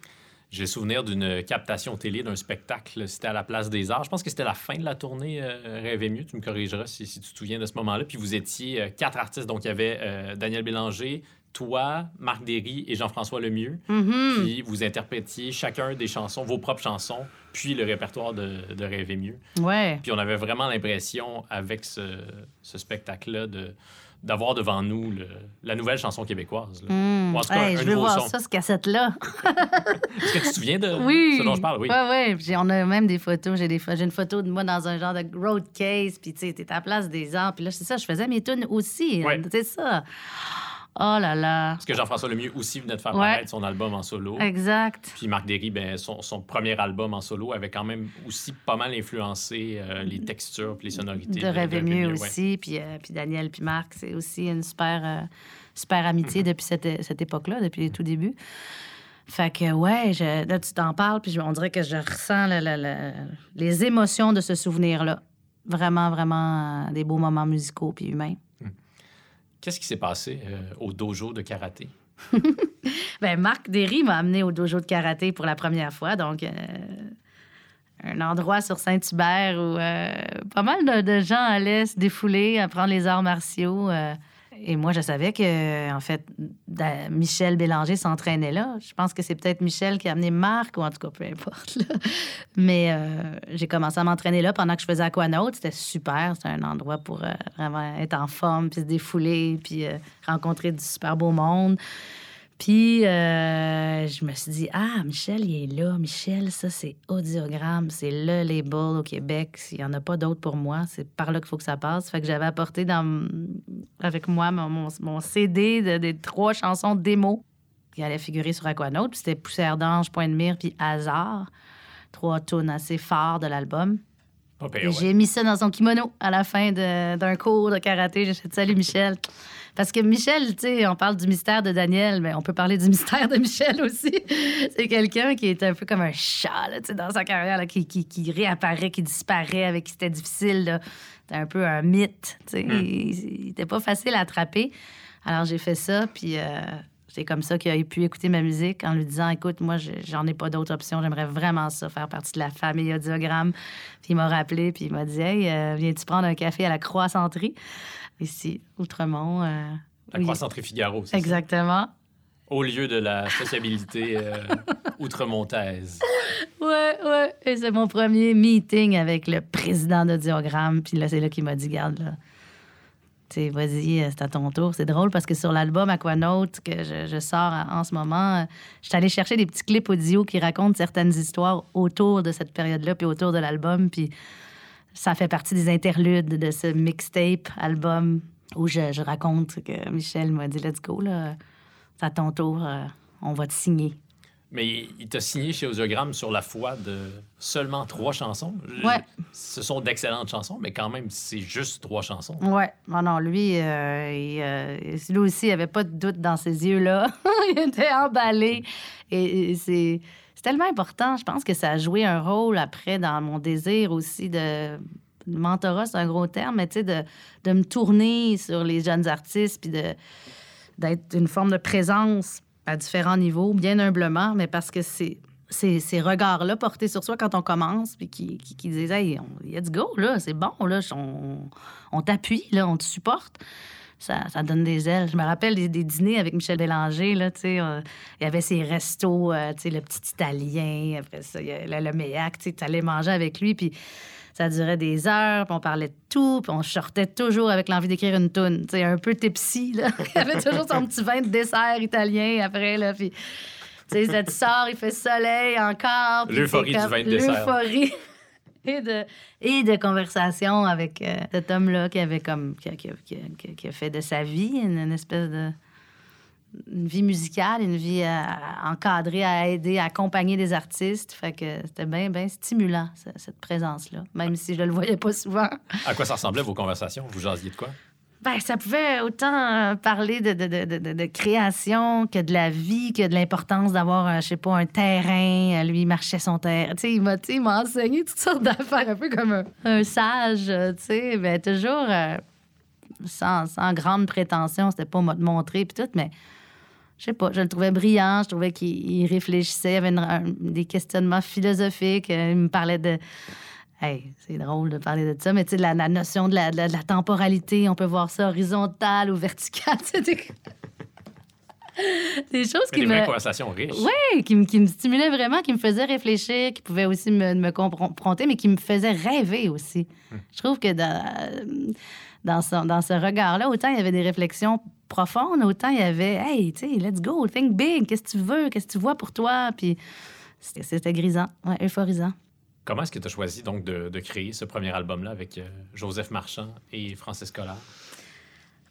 J'ai souvenir d'une captation télé d'un spectacle. C'était à la Place des Arts. Je pense que c'était la fin de la tournée euh, Rêver mieux. Tu me corrigeras si, si tu te souviens de ce moment-là. Puis vous étiez euh, quatre artistes. Donc il y avait euh, Daniel Bélanger, toi, Marc Derry et Jean-François Lemieux. Mhm. Puis vous interprétiez chacun des chansons, vos propres chansons, puis le répertoire de, de Rêver mieux. Ouais. Puis on avait vraiment l'impression, avec ce, ce spectacle-là, de d'avoir devant nous le- la nouvelle chanson québécoise. là. Hmm. Ou en tout cas, Hey, un je veux voir son. ça, ce cassette-là. Est-ce que tu te souviens de Oui. ce dont je parle? Oui. Ouais. Puis on a même des photos. J'ai, des, j'ai une photo de moi dans un genre de road case. Puis tu sais, t'es à la place des arts. Puis là, c'est ça, je faisais mes tunes aussi. C'est ça. Oh là là. Parce que Jean-François Lemieux aussi venait de faire Ouais. paraître son album en solo. Exact. Puis Marc Derry, ben, son, son premier album en solo avait quand même aussi pas mal influencé euh, les textures puis les sonorités. de rêver mieux ouais. aussi. Puis, euh, puis Daniel, puis Marc, c'est aussi une super, euh, super amitié Mm-hmm. depuis cette, cette époque-là, depuis les tout débuts. Fait que, ouais, je- là, tu t'en parles, puis je- on dirait que je ressens le- le- le- les émotions de ce souvenir-là. Vraiment, vraiment des beaux moments musicaux puis humains. Qu'est-ce qui s'est passé euh, au dojo de karaté? Ben, Marc Derry m'a amené au dojo de karaté pour la première fois, donc euh, un endroit sur Saint-Hubert où euh, pas mal de, de gens allaient se défouler, apprendre les arts martiaux. Et moi, je savais que, en fait, Michel Bélanger s'entraînait là. Je pense que c'est peut-être Michel qui a amené Marc, ou en tout cas, peu importe. Mais euh, j'ai commencé à m'entraîner là pendant que je faisais Aquanaut. C'était super. C'était un endroit pour euh, vraiment être en forme, puis se défouler, puis euh, rencontrer du super beau monde. Puis, euh, je me suis dit, ah, Michel, il est là. Michel, ça, c'est Audiogramme. C'est le label au Québec. Il n'y en a pas d'autre pour moi. C'est par là qu'il faut que ça passe. Fait que j'avais apporté dans, avec moi mon, mon- mon CD de, des trois chansons démo qui allaient figurer sur Aquanaut. Puis c'était Poussière d'ange, Point de mire, puis Hasard. Trois tunes assez forts de l'album. Ouais. J'ai mis ça dans son kimono à la fin d'un cours de karaté. J'ai fait Salut Michel. Parce que Michel, tu sais, on parle du mystère de Daniel, mais on peut parler du mystère de Michel aussi. C'est quelqu'un qui est un peu comme un chat tu sais, dans sa carrière, là, qui, qui, qui réapparaît, qui disparaît, avec qui c'était difficile. C'était un peu un mythe. tu sais. Il n'était pas facile à attraper. Alors j'ai fait ça, puis euh, c'est comme ça qu'il a pu écouter ma musique en lui disant Écoute, moi, je- j'en ai pas d'autre option. J'aimerais vraiment ça, faire partie de la famille Audiogramme. Puis il m'a rappelé, puis il m'a dit Hey, euh, viens-tu prendre un café à la Croix-Centrie, ici, Outremont. euh, La croissance Figaro, c'est ça? Exactement. Au lieu de la sociabilité euh, outremontaise. Ouais, ouais. Et c'est mon premier meeting avec le président d'Audiogramme. Puis là, c'est là qu'il m'a dit Garde, là. Tu sais, vas-y, euh, c'est à ton tour. C'est drôle parce que sur l'album Aquanaut que je, je sors en, en ce moment, euh, je suis allée chercher des petits clips audio qui racontent certaines histoires autour de cette période-là, puis autour de l'album. Puis ça fait partie des interludes de ce mixtape album où je, je raconte que Michel m'a dit Let's go, là. C'est à ton tour, euh, on va te signer. Mais il t'a signé chez Audiogramme sur la foi de seulement trois chansons. Ouais. Ce sont d'excellentes chansons, mais quand même, c'est juste trois chansons. Ouais. Non, non, lui, euh, il, euh, lui aussi, il avait pas de doute dans ses yeux-là. il était emballé. Et, c'est tellement important. Je pense que ça a joué un rôle après dans mon désir aussi de. Mentorat, c'est un gros terme, mais tu sais, de, de me tourner sur les jeunes artistes puis d'être une forme de présence à différents niveaux, bien humblement, mais parce que c'est ces, ces regards-là portés sur soi quand on commence, puis qui, qui, qui disent Hey, on, let's go, là, c'est bon, là, on, on t'appuie, là, on te supporte. Ça, ça donne des ailes. Je me rappelle des, des dîners avec Michel Bélanger, là, tu sais. euh, il y avait ses restos, euh, tu sais, le petit Italien, après ça, il y a le, le Méac, tu sais, allais manger avec lui, puis ça durait des heures, puis on parlait de tout, puis on sortait toujours avec l'envie d'écrire une toune. Tu sais, un peu tipsy, là. il avait toujours son petit vin de dessert italien après, là, puis... Tu sais, tu sors, il fait soleil encore. L'euphorie du vin de dessert. L'euphorie. Et de, et de conversation avec euh, cet homme-là qui avait comme qui a, qui a- qui a- qui fait de sa vie une, une espèce de une vie musicale, une vie euh, encadrée à aider, à accompagner des artistes. Fait que c'était bien, bien stimulant, ce- cette présence-là, même si je le voyais pas souvent. À quoi ça ressemblait vos conversations? Vous jasiez de quoi? Ben, ça pouvait autant euh, parler de, de, de, de- création que de la vie, que de l'importance d'avoir, je sais pas, un terrain. Euh, Lui, il marchait son terrain. Tu sais, il m'a, enseigné toutes sortes d'affaires, un peu comme un, sage, euh, tu sais. Ben, toujours sans, sans grande prétention. C'était pas moi de montrer, puis tout, mais je sais pas, je le trouvais brillant. Je trouvais qu'il il réfléchissait. Il avait des questionnements philosophiques. Il me parlait de... Hey, c'est drôle de parler de ça, mais tu sais, la, la notion de la, de la- de la temporalité, on peut voir ça horizontal ou vertical. sais, des... choses qui des me... conversations riches. Oui, qui, me- qui me stimulaient vraiment, qui me faisaient réfléchir, qui pouvaient aussi me, me confronter, mais qui me faisaient rêver aussi. Je trouve que dans, dans, ce, dans ce regard-là, autant il y avait des réflexions profondes, autant il y avait Hey, tu sais, let's go, think big, qu'est-ce que tu veux, qu'est-ce que tu vois pour toi? Puis c'était c'était grisant, ouais, euphorisant. Comment est-ce que tu as choisi donc de, de créer ce premier album-là avec euh, Joseph Marchand et Francis Collard?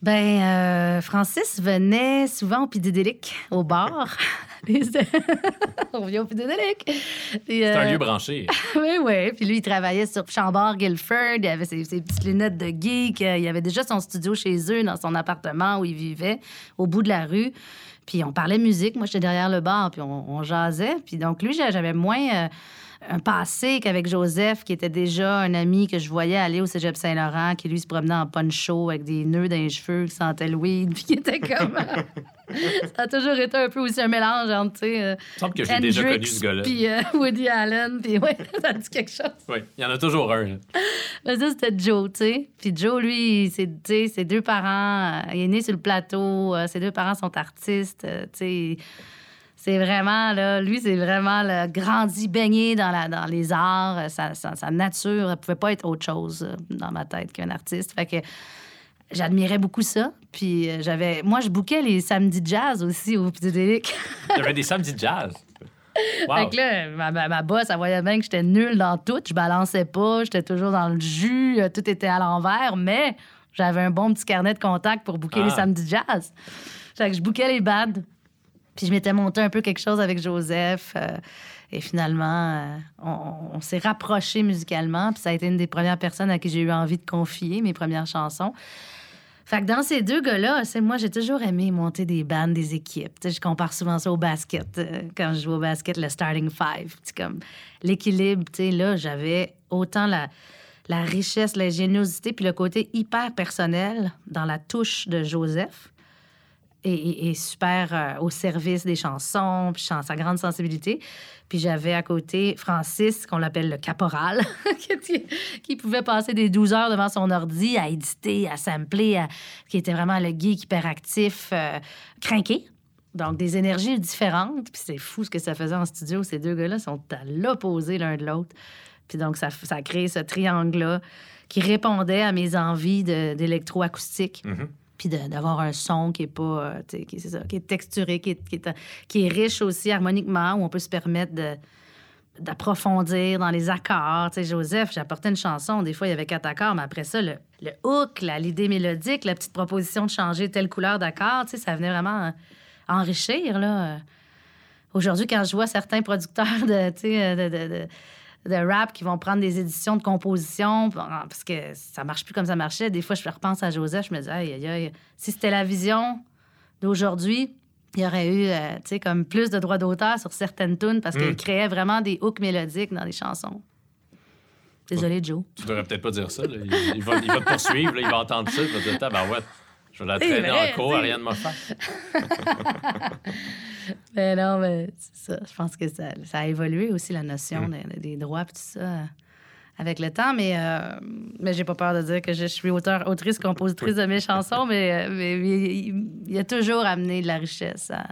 Ben, euh, Francis venait souvent au Pidédélic, au bar. On revient au Pidédélic. C'est un lieu branché. oui, oui. Puis lui, il travaillait sur Chambord, Guilford. Il avait ses, ses petites lunettes de geek. Il avait déjà son studio chez eux, dans son appartement où il vivait, au bout de la rue. Puis on parlait musique. Moi, j'étais derrière le bar, puis on, on jasait. Puis donc, lui, j'avais moins... euh, un passé qu'avec Joseph, qui était déjà un ami que je voyais aller au cégep Saint-Laurent, qui lui se promenait en poncho avec des nœuds dans les cheveux, qui sentait le weed, puis qui était comme. ça a toujours été un peu aussi un mélange entre, tu sais. euh, semble que j'ai déjà connu ce gars-là. Puis euh, Woody Allen, puis ouais, ça dit quelque chose. Oui, il y en a toujours un. là. Mais ça, c'était Joe, tu sais. Puis Joe, lui, c'est, tu sais, ses deux parents, euh, il est né sur le plateau, euh, ses deux parents sont artistes, euh, tu sais. C'est vraiment, là, lui, c'est vraiment là, grandi, baigné dans, la, dans les arts. Sa, sa- sa nature ne pouvait pas être autre chose euh, dans ma tête qu'un artiste. Fait que j'admirais beaucoup ça. Puis euh, j'avais... Moi, je bouquais les samedis jazz aussi au y avait des samedis jazz? Wow. Fait que là, ma, ma, ma boss, elle voyait bien que j'étais nulle dans tout. Je balançais pas, j'étais toujours dans le jus, euh, tout était à l'envers, mais j'avais un bon petit carnet de contact pour booker Ah. les samedis jazz. Fait que je bookais les bandes. Puis je m'étais monté un peu quelque chose avec Joseph. euh, et finalement, euh, on, s'est rapprochés musicalement. Puis ça a été une des premières personnes à qui j'ai eu envie de confier mes premières chansons. Fait que dans ces deux gars-là, moi, j'ai toujours aimé monter des bandes, des équipes. Je compare souvent ça au basket. euh, quand je joue au basket, le starting five. Comme l'équilibre. Là, j'avais autant la, la richesse, puis le côté hyper personnel dans la touche de Joseph. Et, super euh, au service des chansons, puis sa grande sensibilité. Puis j'avais à côté Francis, qu'on l'appelle le caporal, qui, pouvait passer des 12 heures devant son ordi à éditer, à sampler, qui était vraiment le geek hyperactif, euh, craqué. Donc, des énergies différentes. Puis c'est fou ce que ça faisait en studio. Ces deux gars-là sont à l'opposé l'un de l'autre. Puis donc, ça, ça a créé ce triangle-là qui répondait à mes envies d'électroacoustique Mhm. D'avoir un son qui est pas euh, qui, c'est ça, qui est texturé qui est, qui, est, est riche aussi harmoniquement où on peut se permettre d'approfondir dans les accords. Tu sais, Joseph, j'apportais une chanson, des fois il y avait quatre accords, mais après ça, le, le hook, l'idée mélodique, la petite proposition de changer telle couleur d'accord, tu sais, ça venait vraiment euh, enrichir, là. Aujourd'hui, quand je vois certains producteurs de, tu sais, euh, de- de rap qui vont prendre des éditions de composition bon, parce que ça marche plus comme ça marchait. Des fois, je repense à Joseph, je me dis, aïe, aïe, aïe, si c'était la vision d'aujourd'hui, il y aurait eu, euh, tu sais, comme plus de droits d'auteur sur certaines tunes parce qu'il Mm. créait vraiment des hooks mélodiques dans les chansons. Désolé, Joe. Tu devrais peut-être pas dire ça. là. Il, il va, il va te poursuivre, là, il va entendre ça, il va te dire Tabarouette, je vais la traîner vrai, en cours, sais. Ariane Moffat. Mais non, mais c'est ça. Je pense que ça, ça a évolué aussi, la notion Mm. des, des droits et tout ça avec le temps. Mais, euh, mais j'ai pas peur de dire que je suis auteur, autrice, compositrice de mes chansons, mais, euh, mais, mais il, a toujours amené de la richesse à,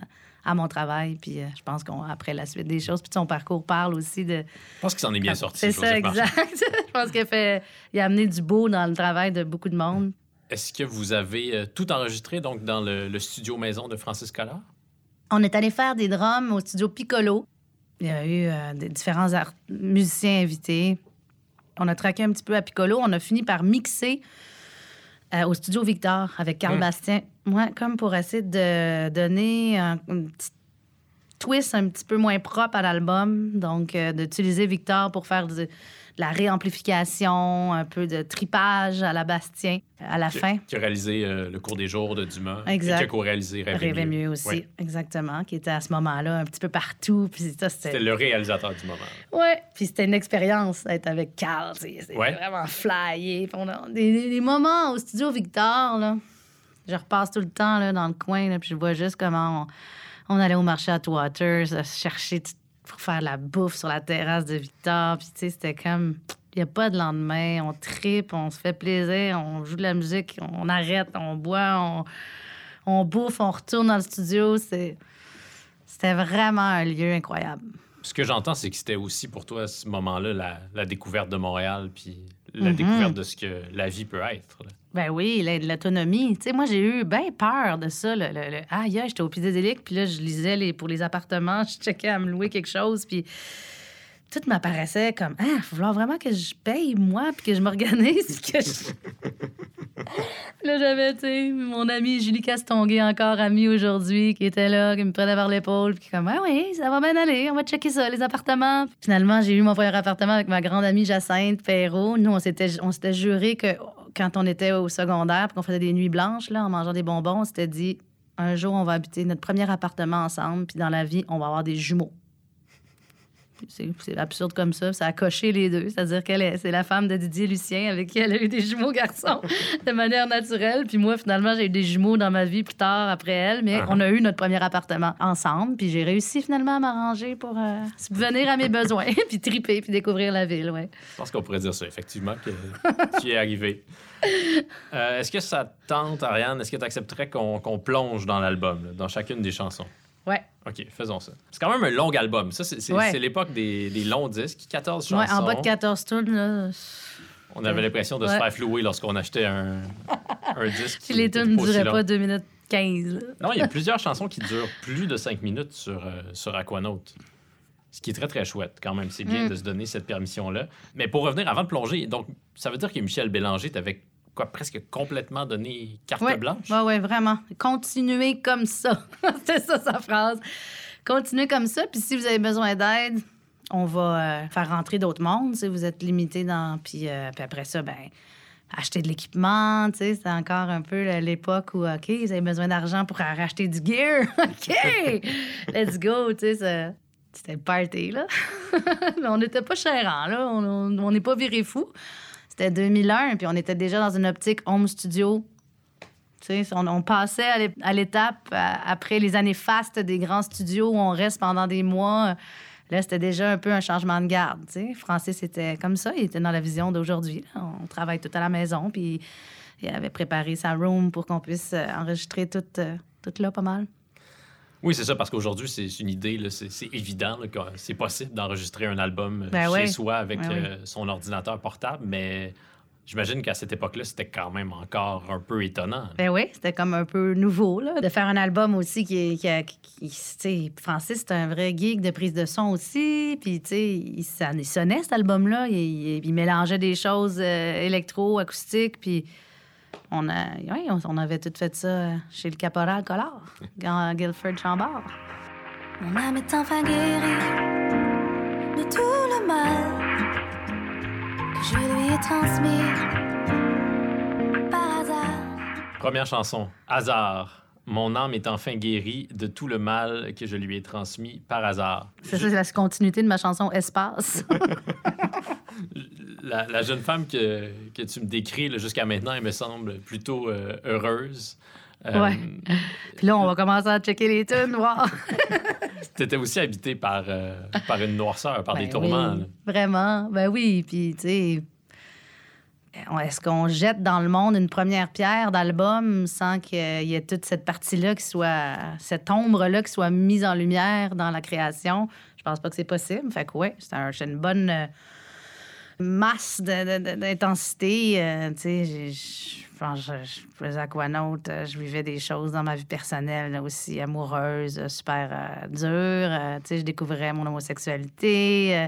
à mon travail. Puis euh, je pense qu'après la suite des choses, puis son parcours parle aussi de. Je pense qu'il s'en est bien sorti. C'est ça, exact. je pense qu'il a, fait- il a amené du beau dans le travail de beaucoup de monde. Est-ce que vous avez tout enregistré donc dans le, le studio maison de Francis Collard? On est allé faire des drums au studio Piccolo. Il y a eu euh, des différents musiciens invités. On a traqué un petit peu à Piccolo. On a fini par mixer euh, au studio Victor avec Carl. Bastien. Ouais, comme pour essayer de donner un, un petit twist un petit peu moins propre à l'album. Donc, euh, d'utiliser Victor pour faire de, de la réamplification, un peu de tripage à la Bastien à la Qui, fin. qui a réalisé euh, Le cours des jours de Dumas. Exact. Et qui a co-réalisé Rêver, Rêver mieux aussi, Ouais. exactement, qui était à ce moment-là un petit peu partout. Puis ça, C'était le réalisateur du moment. Ouais, puis c'était une expérience d'être avec Carl. C'était Ouais. vraiment flyé. Des, des- des moments au studio Victor, là. Je repasse tout le temps là, dans le coin, là, puis je vois juste comment on, on allait au marché à Waters, à chercher pour faire la bouffe sur la terrasse de Victor. Puis tu sais, c'était comme. Il n'y a pas de lendemain. On tripe, on se fait plaisir, on joue de la musique, on arrête, on boit, on, on bouffe, on retourne dans le studio. C'est- C'était vraiment un lieu incroyable. Ce que j'entends, c'est que c'était aussi pour toi, à ce moment-là, la, la découverte de Montréal, puis la Mhm. découverte de ce que la vie peut être. là. Ben oui, la- l'autonomie. Tu sais, moi, j'ai eu bien peur de ça. Le, le, Ah, yeah, j'étais au Pidédélique, puis là, je lisais les, pour les appartements, je checkais à me louer quelque chose, puis tout m'apparaissait comme, ah, il faut vraiment que je paye, moi, puis que je m'organise, que je... là, j'avais, tu sais, mon amie Julie Castonguay, encore amie aujourd'hui, qui était là, qui me prenait par l'épaule, puis comme, ah oui, ça va bien aller, on va checker ça, les appartements. Finalement, j'ai eu mon premier appartement avec ma grande amie Jacinthe Perrault. Nous, on s'était juré que quand on était au secondaire, qu'on faisait des nuits blanches, là, en mangeant des bonbons, on s'était dit, un jour, on va habiter notre premier appartement ensemble, puis dans la vie, on va avoir des jumeaux. C'est absurde comme ça. Ça a coché les deux. C'est-à-dire qu'elle c'est la femme de Didier Lucien avec qui elle a eu des jumeaux garçons de manière naturelle. Puis moi, finalement, j'ai eu des jumeaux dans ma vie plus tard après elle. Mais uh-huh. on a eu notre premier appartement ensemble. Puis j'ai réussi finalement à m'arranger pour euh, subvenir à mes besoins, puis triper, puis découvrir la ville. Ouais. Je pense qu'on pourrait dire ça, effectivement, que tu y es arrivé. Euh, est-ce que ça tente, Ariane? Est-ce que tu accepterais qu'on plonge dans l'album, dans chacune des chansons? Ouais. OK, faisons ça. C'est quand même un long album. Ça, c'est l'époque des, des, longs disques, 14 chansons. Ouais, en bas de 14 tunes, là. On avait l'impression de se faire flouer lorsqu'on achetait un, un disque. Puis les tunes ne duraient pas 2 minutes 15. Non, il y a plusieurs chansons qui durent plus de 5 minutes sur, euh, sur Aquanaut. Ce qui est très, très chouette, quand même. C'est bien mm. de se donner cette permission-là. Mais pour revenir, avant de plonger, donc, ça veut dire que Michel Bélanger, t'avait quoi, presque complètement donné carte blanche? Oui, oui, vraiment. Continuez comme ça. C'est ça sa phrase. Continuez comme ça, puis si vous avez besoin d'aide, on va euh, faire rentrer d'autres mondes. Si vous êtes limité dans. Puis, euh, puis après ça, ben acheter de l'équipement, tu sais, c'est encore un peu l'époque où, OK, vous avez besoin d'argent pour racheter du gear. OK, let's go, tu sais, c'était le party, là. Mais on n'était pas chérants, là. On n'est pas viré fou. C'était 2001, puis on était déjà dans une optique home studio. On, on, passait à l'étape après les années fastes des grands studios où on reste pendant des mois. Là, c'était déjà un peu un changement de garde. Francis c'était comme ça. Il était dans la vision d'aujourd'hui. On travaille tout à la maison, puis il avait préparé sa room pour qu'on puisse euh, enregistrer tout, euh, tout là pas mal. Oui, c'est ça, parce qu'aujourd'hui, c'est une idée, c'est évident que c'est possible d'enregistrer un album ben chez soi avec ben euh, son ordinateur portable, mais j'imagine qu'à cette époque-là, c'était quand même encore un peu étonnant. Ben oui, c'était comme un peu nouveau, là, de faire un album aussi qui, qui, qui, Francis, c'est un vrai geek de prise de son aussi, puis tu sais, il, sonnait cet album-là, il, mélangeait des choses euh, électro-acoustiques, puis on, a, oui, on, avait tout fait ça chez le caporal Collard, Guilford Chambord. Mon âme est enfin guérie de tout le mal que je lui ai transmis par hasard. Première chanson, Hasard. Mon âme est enfin guérie de tout le mal que je lui ai transmis par hasard. C'est ça, c'est la continuité de ma chanson Espace. la, jeune femme que, que tu me décris jusqu'à maintenant, elle me semble plutôt euh, heureuse. Euh, ouais. Puis là, on va commencer à checker les tunes, voir. tu étais aussi habité par, euh, par une noirceur, par des ben tourments. vraiment. Ben oui. Puis, tu sais, est-ce qu'on jette dans le monde une première pierre d'album sans qu'il y ait toute cette partie-là qui soit, cette ombre-là qui soit mise en lumière dans la création? Je pense pas que c'est possible. Fait que, ouais, c'est une bonne masse d'intensité. Euh, tu sais, je, faisais aquanaut, euh, je vivais des choses dans ma vie personnelle aussi amoureuses, euh, super dures. tu sais, je découvrais mon homosexualité.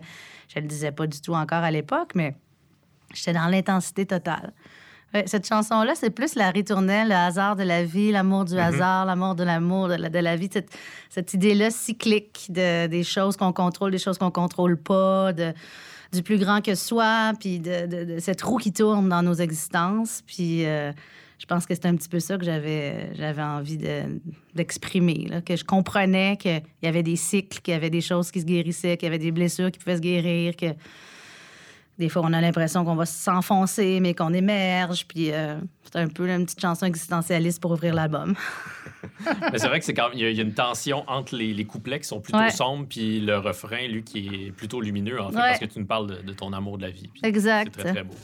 je le disais pas du tout encore à l'époque, mais j'étais dans l'intensité totale. cette chanson-là, c'est plus la ritournelle, le hasard de la vie, l'amour du mm-hmm. hasard, l'amour de l'amour, de, la, vie, cette, cette idée-là cyclique de, des choses qu'on contrôle, des choses qu'on contrôle pas, de, du plus grand que soi, puis de, cette roue qui tourne dans nos existences. Puis euh, je pense que c'est un petit peu ça que j'avais, envie d'exprimer, que je comprenais qu'il y avait des cycles, qu'il y avait des choses qui se guérissaient, qu'il y avait des blessures qui pouvaient se guérir, que des fois, on a l'impression qu'on va s'enfoncer, mais qu'on émerge. Puis euh, c'est un peu une petite chanson existentialiste pour ouvrir l'album. mais c'est vrai que c'est quand il y, a une tension entre les, couplets qui sont plutôt sombres, puis le refrain, lui, qui est plutôt lumineux, en fait, parce que tu nous parles de, ton amour de la vie. exact. C'est très, très beau.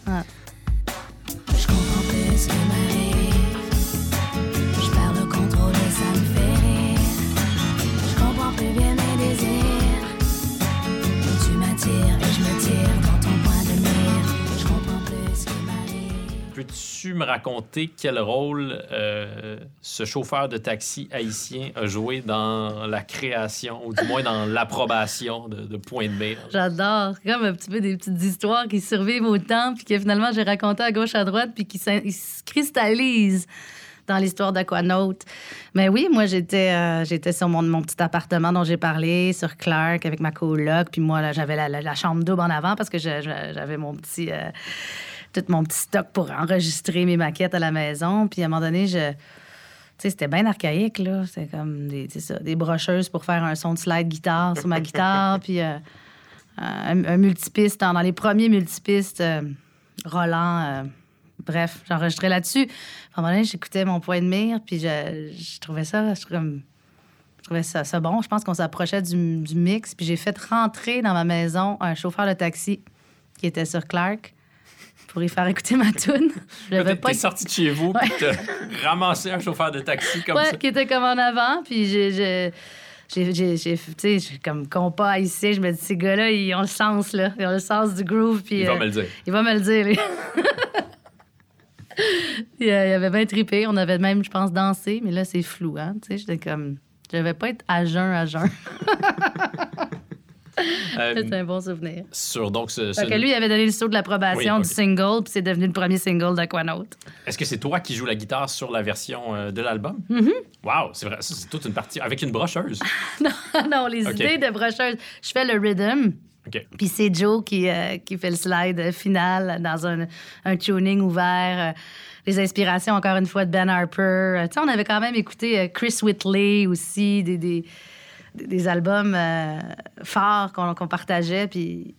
Peux-tu me raconter quel rôle euh, ce chauffeur de taxi haïtien a joué dans la création, ou du moins dans l'approbation de, de Point de Mire? J'adore. Comme un petit peu des petites histoires qui survivent au temps, puis que finalement j'ai raconté à gauche, à droite, puis qui se cristallisent dans l'histoire d'Aquanaut. Mais oui, moi, j'étais euh, j'étais sur mon, mon petit appartement dont j'ai parlé, sur Clark, avec ma coloc. Puis moi, j'avais la, chambre double en avant parce que j'avais mon petit... euh, tout mon petit stock pour enregistrer mes maquettes à la maison. Puis à un moment donné, je... Tu sais, c'était bien archaïque, là. C'était comme des, ça, des brocheuses pour faire un son de slide guitare sur ma guitare. puis euh, un, un multipiste, dans les premiers multipistes, euh, Roland. euh, bref, j'enregistrais là-dessus. À un moment donné, j'écoutais mon point de mire, puis je, je trouvais ça, je trouvais, je trouvais ça, ça bon. Je pense qu'on s'approchait du, du mix, puis j'ai fait rentrer dans ma maison un chauffeur de taxi qui était sur Clark pour y faire écouter ma tune. T'es pas t'es sorti de chez vous, puis t'as ramassé un chauffeur de taxi comme ouais, ça. qui était comme en avant. Puis j'ai. j'ai- j'ai, comme compas ici, je me dis, ces gars-là, ils ont le sens, là. Ils ont le sens du groove. Puis, Il va euh, me le dire. il va me le dire, lui. Puis, euh, il avait bien trippé. On avait même, je pense, dansé, mais là, c'est flou, hein. Tu sais, j'étais comme. Je devais pas être à jeun, à jeun. Euh, c'est un bon souvenir. sur donc ce, ce- lui, il avait donné le saut de l'approbation Oui, du single, puis c'est devenu le premier single d'Aquanaut. Est-ce que c'est toi qui joues la guitare sur la version euh, de l'album? Mm-hmm. Wow, c'est vrai, c'est toute une partie avec une brocheuse. non, non, les idées de brocheuse. Je fais le rhythm. OK. Puis c'est Joe qui, euh, qui fait le slide final dans un, un tuning ouvert. les inspirations, encore une fois, de Ben Harper. Tu sais, on avait quand même écouté Chris Whitley aussi, des, des, des albums euh, forts qu'on qu'on partageait. Puis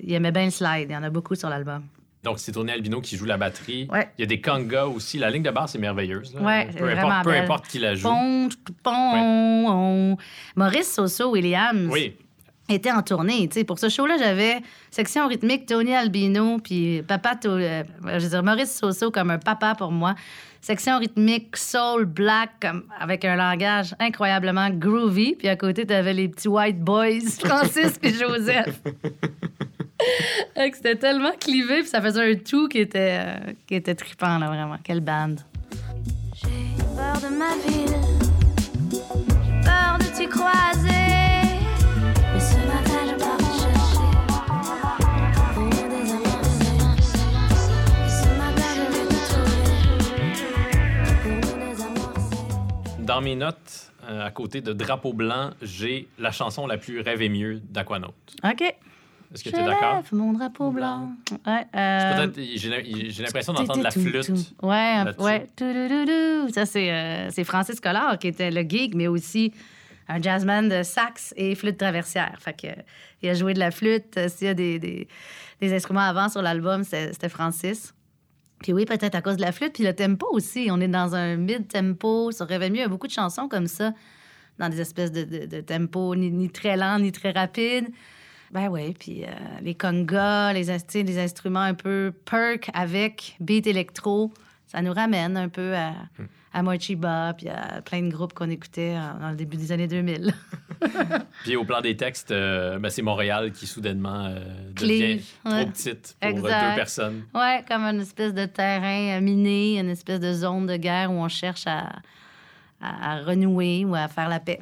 il aimait bien le slide. Il y en a beaucoup sur l'album. Donc, c'est Tourné Albino qui joue la batterie. Ouais. Il y a des congas aussi. La ligne de basse est merveilleuse. Ouais, peu, importe, peu importe qui la joue. Pon, pon, on. Maurice Soso Williams. Oui, était en tournée. Pour ce show-là, j'avais section rythmique Tony Albino, puis papa, To- euh, je veux dire, Maurice Soso comme un papa pour moi. Section rythmique soul black, comme, avec un langage incroyablement groovy. Puis à côté, tu avais les petits white boys, Francis et Joseph. C'était tellement clivé, puis ça faisait un tout qui était, euh, qui était trippant, là, vraiment. Quelle bande. J'ai peur de ma ville, j'ai peur de t'y croiser. Dans mes notes, euh, à côté de Drapeau blanc, j'ai la chanson la plus rêve et mieux d'Aquanaut. OK. Est-ce que tu es d'accord? Mon drapeau blanc. Ouais, euh, j'ai l'im- j'ai l'impression d'entendre la flûte. tout. Ouais, ouais. Ça, c'est euh, c'est Francis Collard qui était le geek, mais aussi un jazzman de sax et flûte traversière. Fait que, il a joué de la flûte. S'il y a des, des, des instruments avant sur l'album, c'était Francis. Puis oui, peut-être à cause de la flûte. Puis le tempo aussi. On est dans un mid-tempo. Ça mieux. Il y beaucoup de chansons comme ça, dans des espèces de, de, tempo ni, ni très lent, ni très rapide. Ben oui, puis euh, les congas, les, les instruments un peu perk avec beat électro, ça nous ramène un peu à, à Mochiba, puis à plein de groupes qu'on écoutait dans le début des années 2000. Puis au plan des textes, euh, ben, c'est Montréal qui soudainement euh, devient trop petite pour euh, Exact. deux personnes. ouais, comme une espèce de terrain miné, une espèce de zone de guerre où on cherche à, à- à renouer ou à faire la paix.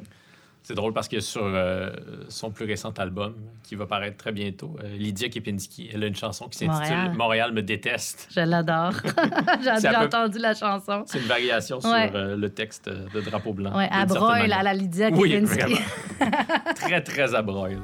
C'est drôle parce que sur euh, son plus récent album, qui va paraître très bientôt, euh, Lydia Kepinski, elle a une chanson qui s'intitule Montréal. Montréal me déteste. Je l'adore. J'ai peu- entendu la chanson. C'est une variation Ouais. sur euh, le texte de Drapeau blanc. Ouais, à broil, à la Lydia Oui, Kepinski. vraiment. très, très à broil.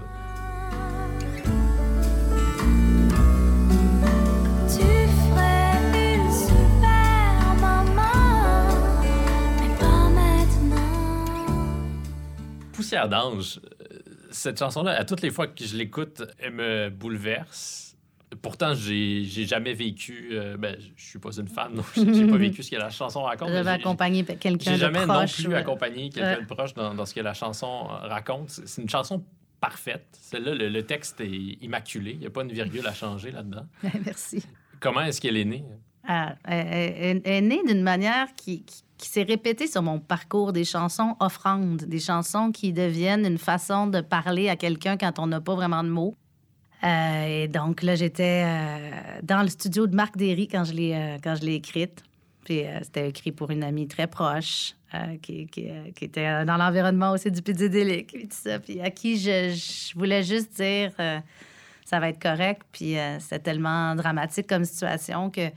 Poussière d'ange, euh, cette chanson-là, à toutes les fois que je l'écoute, elle me bouleverse. Pourtant, j'ai j'ai jamais vécu. euh, ben, je suis pas une fan, donc j'ai pas vécu ce que la chanson raconte. Je mais devais j'ai- accompagner quelqu'un J'ai de jamais proche. non plus accompagné quelqu'un Ouais. de proche dans, dans ce que la chanson raconte. C'est c'est une chanson parfaite. Celle-là, le, le texte est immaculé. Il n'y a pas une virgule à changer là-dedans. Merci. Comment est-ce qu'elle est née? Ah, elle, elle- elle est née d'une manière qui, qui- qui s'est répétée sur mon parcours des chansons offrandes, des chansons qui deviennent une façon de parler à quelqu'un quand on n'a pas vraiment de mots. Euh, et donc là, j'étais euh, dans le studio de Marc Derry quand je l'ai euh, quand je l'ai écrite. Puis c'était écrit pour une amie très proche qui, qui, était dans l'environnement aussi du pédidélique et tout ça. Puis à qui je, je voulais juste dire ça va être correct. Puis c'était tellement dramatique comme situation que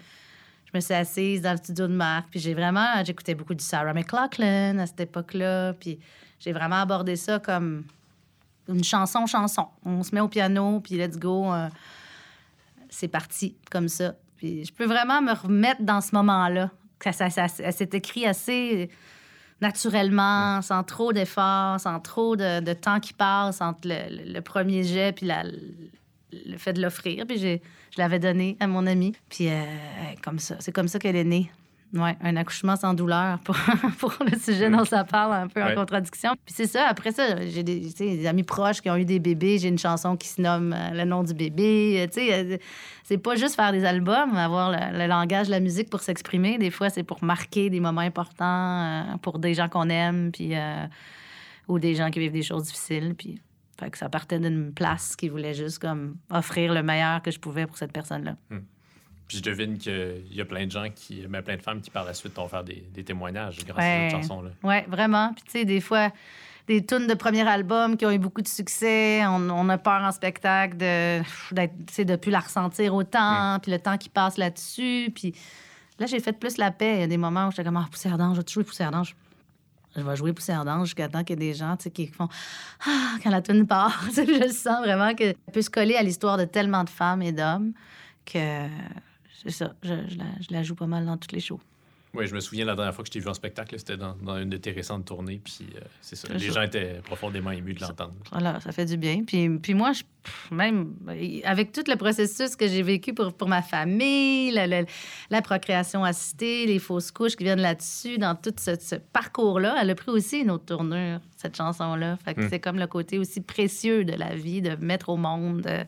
je me suis assise dans le studio de Marc. Puis j'ai vraiment j'écoutais beaucoup du Sarah McLachlan à cette époque-là. Puis j'ai vraiment abordé ça comme une chanson chanson. On se met au piano puis let's go. euh, c'est parti comme ça. Puis je peux vraiment me remettre dans ce moment-là. Ça, ça, ça, ça s'est écrit assez naturellement, sans trop d'efforts, sans trop de, de temps qui passe entre le, le- le premier jet puis la- le fait de l'offrir. Puis j'ai- je l'avais donné à mon amie. Puis euh, comme ça, c'est comme ça qu'elle est née. Ouais, un accouchement sans douleur pour, pour le sujet dont ça parle, un peu Ouais. en contradiction. Puis c'est ça, après ça, j'ai des, des amis proches qui ont eu des bébés. J'ai une chanson qui se nomme euh, Le nom du bébé. Euh, Tu sais, euh, c'est pas juste faire des albums, avoir le, le langage, la musique pour s'exprimer. Des fois, c'est pour marquer des moments importants euh, pour des gens qu'on aime, puis, euh, ou des gens qui vivent des choses difficiles. Puis, fait que ça partait d'une place qui voulait juste comme offrir le meilleur que je pouvais pour cette personne-là. Puis je devine qu'il y a plein de gens qui, mais plein de femmes qui par la suite vont faire des, des témoignages grâce à cette chanson-là. Oui, vraiment. Puis, tu sais, des fois, des tunes de premier album qui ont eu beaucoup de succès, on, on a peur en spectacle de de plus la ressentir autant, puis le temps qui passe là-dessus. Puis là, j'ai fait plus la paix. Il y a des moments où j'étais comme, ah, Poussière d'ange, je vais jouer Poussière d'ange. Je vais jouer Poussière d'ange jusqu'à temps qu'il y ait des gens qui font Ah, quand la tune part. Je sens vraiment qu'elle peut se coller à l'histoire de tellement de femmes et d'hommes que c'est ça. Je, je la, je la joue pas mal dans toutes les shows. Oui, je me souviens la dernière fois que je t'ai vu en spectacle, c'était dans, dans une de tes récentes tournées, puis euh, c'est ça. Les ça. gens étaient profondément émus de l'entendre. Voilà, ça fait du bien. Puis, puis moi, je, même avec tout le processus que j'ai vécu pour, pour ma famille, la, la- la procréation assistée, les fausses couches qui viennent là-dessus, dans tout ce, ce parcours-là, elle a pris aussi une autre tournure, cette chanson-là. Fait que Mm. c'est comme le côté aussi précieux de la vie, de mettre au monde. euh,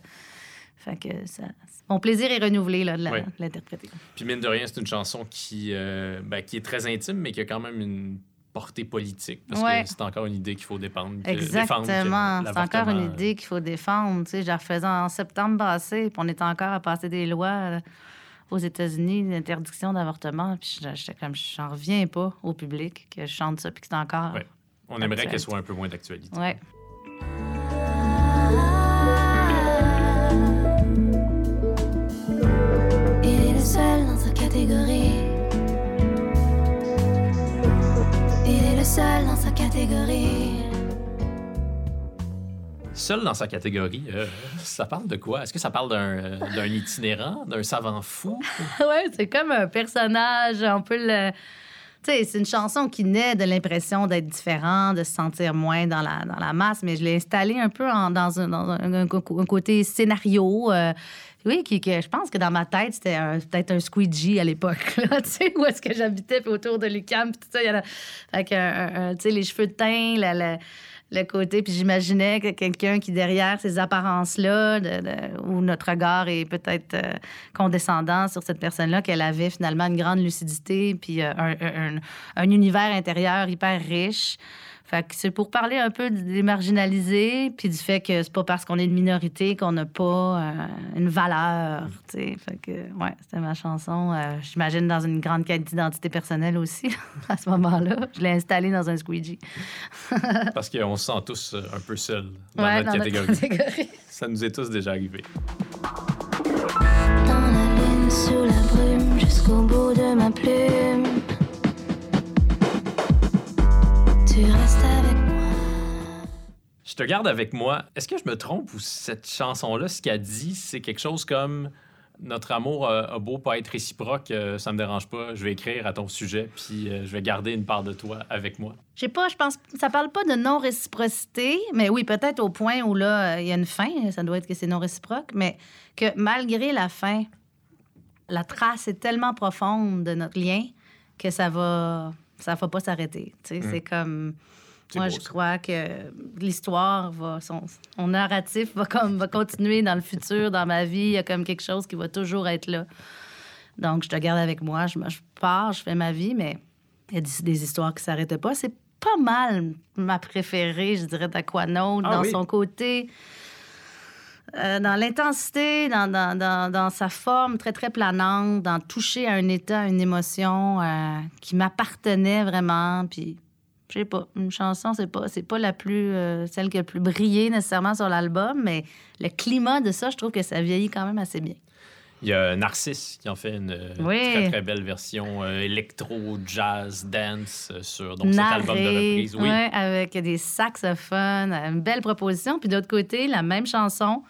fait que ça, mon plaisir est renouvelé là, de Oui. l'interpréter. Puis mine de rien, c'est une chanson qui, euh, ben, qui est très intime, mais qui a quand même une portée politique, parce Ouais. que c'est encore une idée qu'il faut défendre. Exactement. C'est encore une idée qu'il faut défendre. Tu sais, je la refaisais en septembre passé, puis on est encore à passer des lois aux États-Unis d'interdiction d'avortement. Puis j'étais comme, j'en reviens pas au public que je chante ça, puis que c'est encore. Ouais. On aimerait qu'elle soit un peu moins d'actualité. Ouais. Catégorie. Il est le seul dans sa catégorie. Seul dans sa catégorie, euh, ça parle de quoi? Est-ce que ça parle d'un euh, d'un itinérant, d'un savant fou? ouais, c'est comme un personnage, on peut le. Tu sais, c'est une chanson qui naît de l'impression d'être différent, de se sentir moins dans la, dans la masse, mais je l'ai installé un peu en- dans, un, dans un- un un côté scénario. euh, oui, qui, je pense que dans ma tête, c'était peut-être un squeegee à l'époque, tu sais, où est-ce que j'habitais, puis autour de l'UQAM, puis tout ça. y a- tu sais, les cheveux de teint, la- le côté, puis j'imaginais que quelqu'un qui, derrière ces apparences-là, où notre regard est peut-être euh, condescendant sur cette personne-là, qu'elle avait finalement une grande lucidité, puis euh, un univers intérieur hyper riche. Fait que c'est pour parler un peu des marginalisés, puis du fait que c'est pas parce qu'on est une minorité qu'on n'a pas euh, une valeur, tu sais. Fait que, ouais, c'était ma chanson. euh, J'imagine dans une grande quête d'identité personnelle aussi, à ce moment-là. Je l'ai installée dans un squeegee. Parce qu'on se sent tous euh, un peu seuls dans ouais, notre dans catégorie. notre catégorie. Ça nous est tous déjà arrivé. Dans la lune, sous la brume, jusqu'au bout de ma plume. Tu restes. Je te garde avec moi. Est-ce que je me trompe ou cette chanson-là, ce qu'elle dit, c'est quelque chose comme notre amour a beau pas être réciproque, euh, ça me dérange pas, je vais écrire à ton sujet, puis euh, je vais garder une part de toi avec moi. Je sais pas, je pense ça parle pas de non-réciprocité, mais oui, peut-être au point où là, euh, il y a une fin, ça doit être que c'est non réciproque, mais que malgré la fin, la trace est tellement profonde de notre lien que ça va ça va pas s'arrêter. Tu sais, Mm. C'est comme moi, beau, je ça. crois que l'histoire va, son, son narratif va comme va continuer dans le futur, dans ma vie. Il y a comme quelque chose qui va toujours être là. Donc, je te garde avec moi. Je, je pars, je fais ma vie, mais il y a des, des histoires qui s'arrêtent pas. C'est pas mal ma préférée, je dirais, d'Aquanaut, Ah dans oui? son côté euh, dans l'intensité, dans, dans, dans, dans sa forme très, très planante, dans toucher à un état, à une émotion euh, qui m'appartenait vraiment. Puis, je sais pas, une chanson, c'est pas, c'est pas la plus, euh, celle qui a le plus brillé nécessairement sur l'album, mais le climat de ça, je trouve que ça vieillit quand même assez bien. Il y a Narcisse qui en fait une euh, Oui. très très belle version euh, électro, jazz, dance sur donc, cet album de reprise. Oui. ouais, avec des saxophones, une belle proposition. Puis de l'autre côté, la même chanson,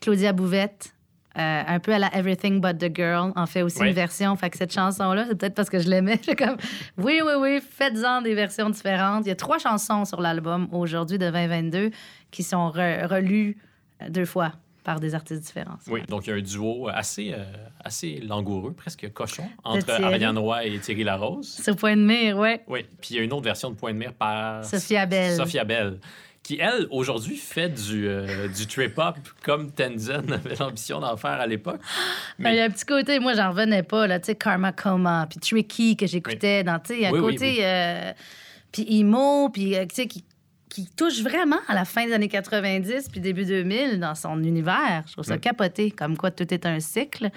Claudia Bouvette, euh, un peu à la Everything But the Girl, en fait aussi Ouais. une version. Fait que cette chanson-là, c'est peut-être parce que je l'aimais. J'ai comme, oui, oui, oui, faites-en des versions différentes. Il y a trois chansons sur l'album aujourd'hui de 2022 qui sont re- relues deux fois par des artistes différents. Oui, donc il y a un duo assez, euh, assez langoureux, presque cochon, entre. Ariane Roy et Thierry Larose. Sur Point de mire, ouais. Oui, puis il y a une autre version de Point de mire par Sophia Bell. Sophia Bell, qui, elle, aujourd'hui, fait du, euh, du trip-hop comme Tenzin avait l'ambition d'en faire à l'époque. Ben, Il y a un petit côté, moi, j'en revenais pas, là, tu sais, Karma Coma, puis Tricky que j'écoutais dans, tu sais, un Oui, côté, oui. euh, puis emo, puis, euh, tu sais, qui, qui touche vraiment à la fin des années 90 puis début 2000 dans son univers. Je trouve ça capoté, comme quoi tout est un cycle,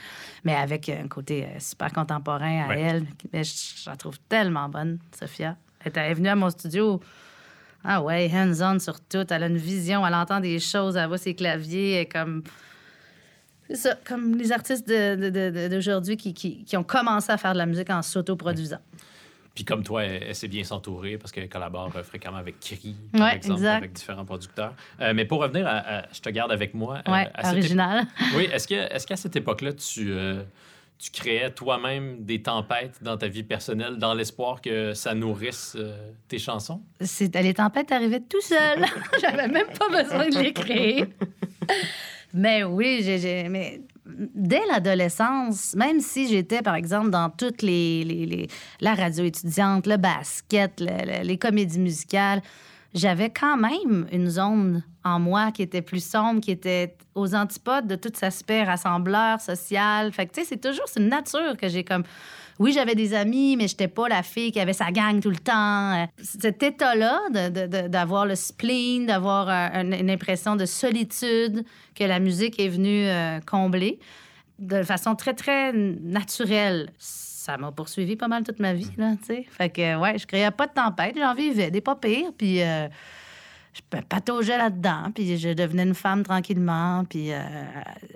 mais avec un côté super contemporain à Ouais. elle. Mais je, je la trouve tellement bonne, Sophia. Elle est venue à mon studio. Ah ouais, hands-on sur tout. Elle a une vision, elle entend des choses, elle voit ses claviers, elle est comme... C'est ça, comme les artistes d'aujourd'hui qui, qui, qui ont commencé à faire de la musique en s'autoproduisant. Puis comme toi, elle, elle sait bien s'entourer parce qu'elle collabore euh, fréquemment avec Kiri, par Ouais, exemple, exact. avec différents producteurs. Euh, mais pour revenir à, à Je te garde avec moi. euh, Ouais, à cette original. ép- Oui, est-ce qu'à cette époque-là, tu, euh, tu créais toi-même des tempêtes dans ta vie personnelle dans l'espoir que ça nourrisse euh, tes chansons? C'est, les tempêtes arrivaient tout seul. J'avais même pas besoin de les créer. Mais oui, j'ai, j'ai- mais dès l'adolescence, même si j'étais, par exemple, dans toutes les, les- les- la radio étudiante, le basket, le- le- les comédies musicales, j'avais quand même une zone en moi qui était plus sombre, qui était aux antipodes de tout cet aspect rassembleur, social. Fait que, tu sais, c'est toujours une nature que j'ai comme... Oui, j'avais des amis, mais j'étais pas la fille qui avait sa gang tout le temps. Cet état-là d'avoir le spleen, d'avoir une impression de solitude que la musique est venue euh, combler de façon très, très naturelle. Ça m'a poursuivi pas mal toute ma vie, là, tu sais. Fait que, ouais, je créais pas de tempête, j'en vivais des pas pires, puis euh, je pa- pataugeais là-dedans, puis je devenais une femme tranquillement, puis euh,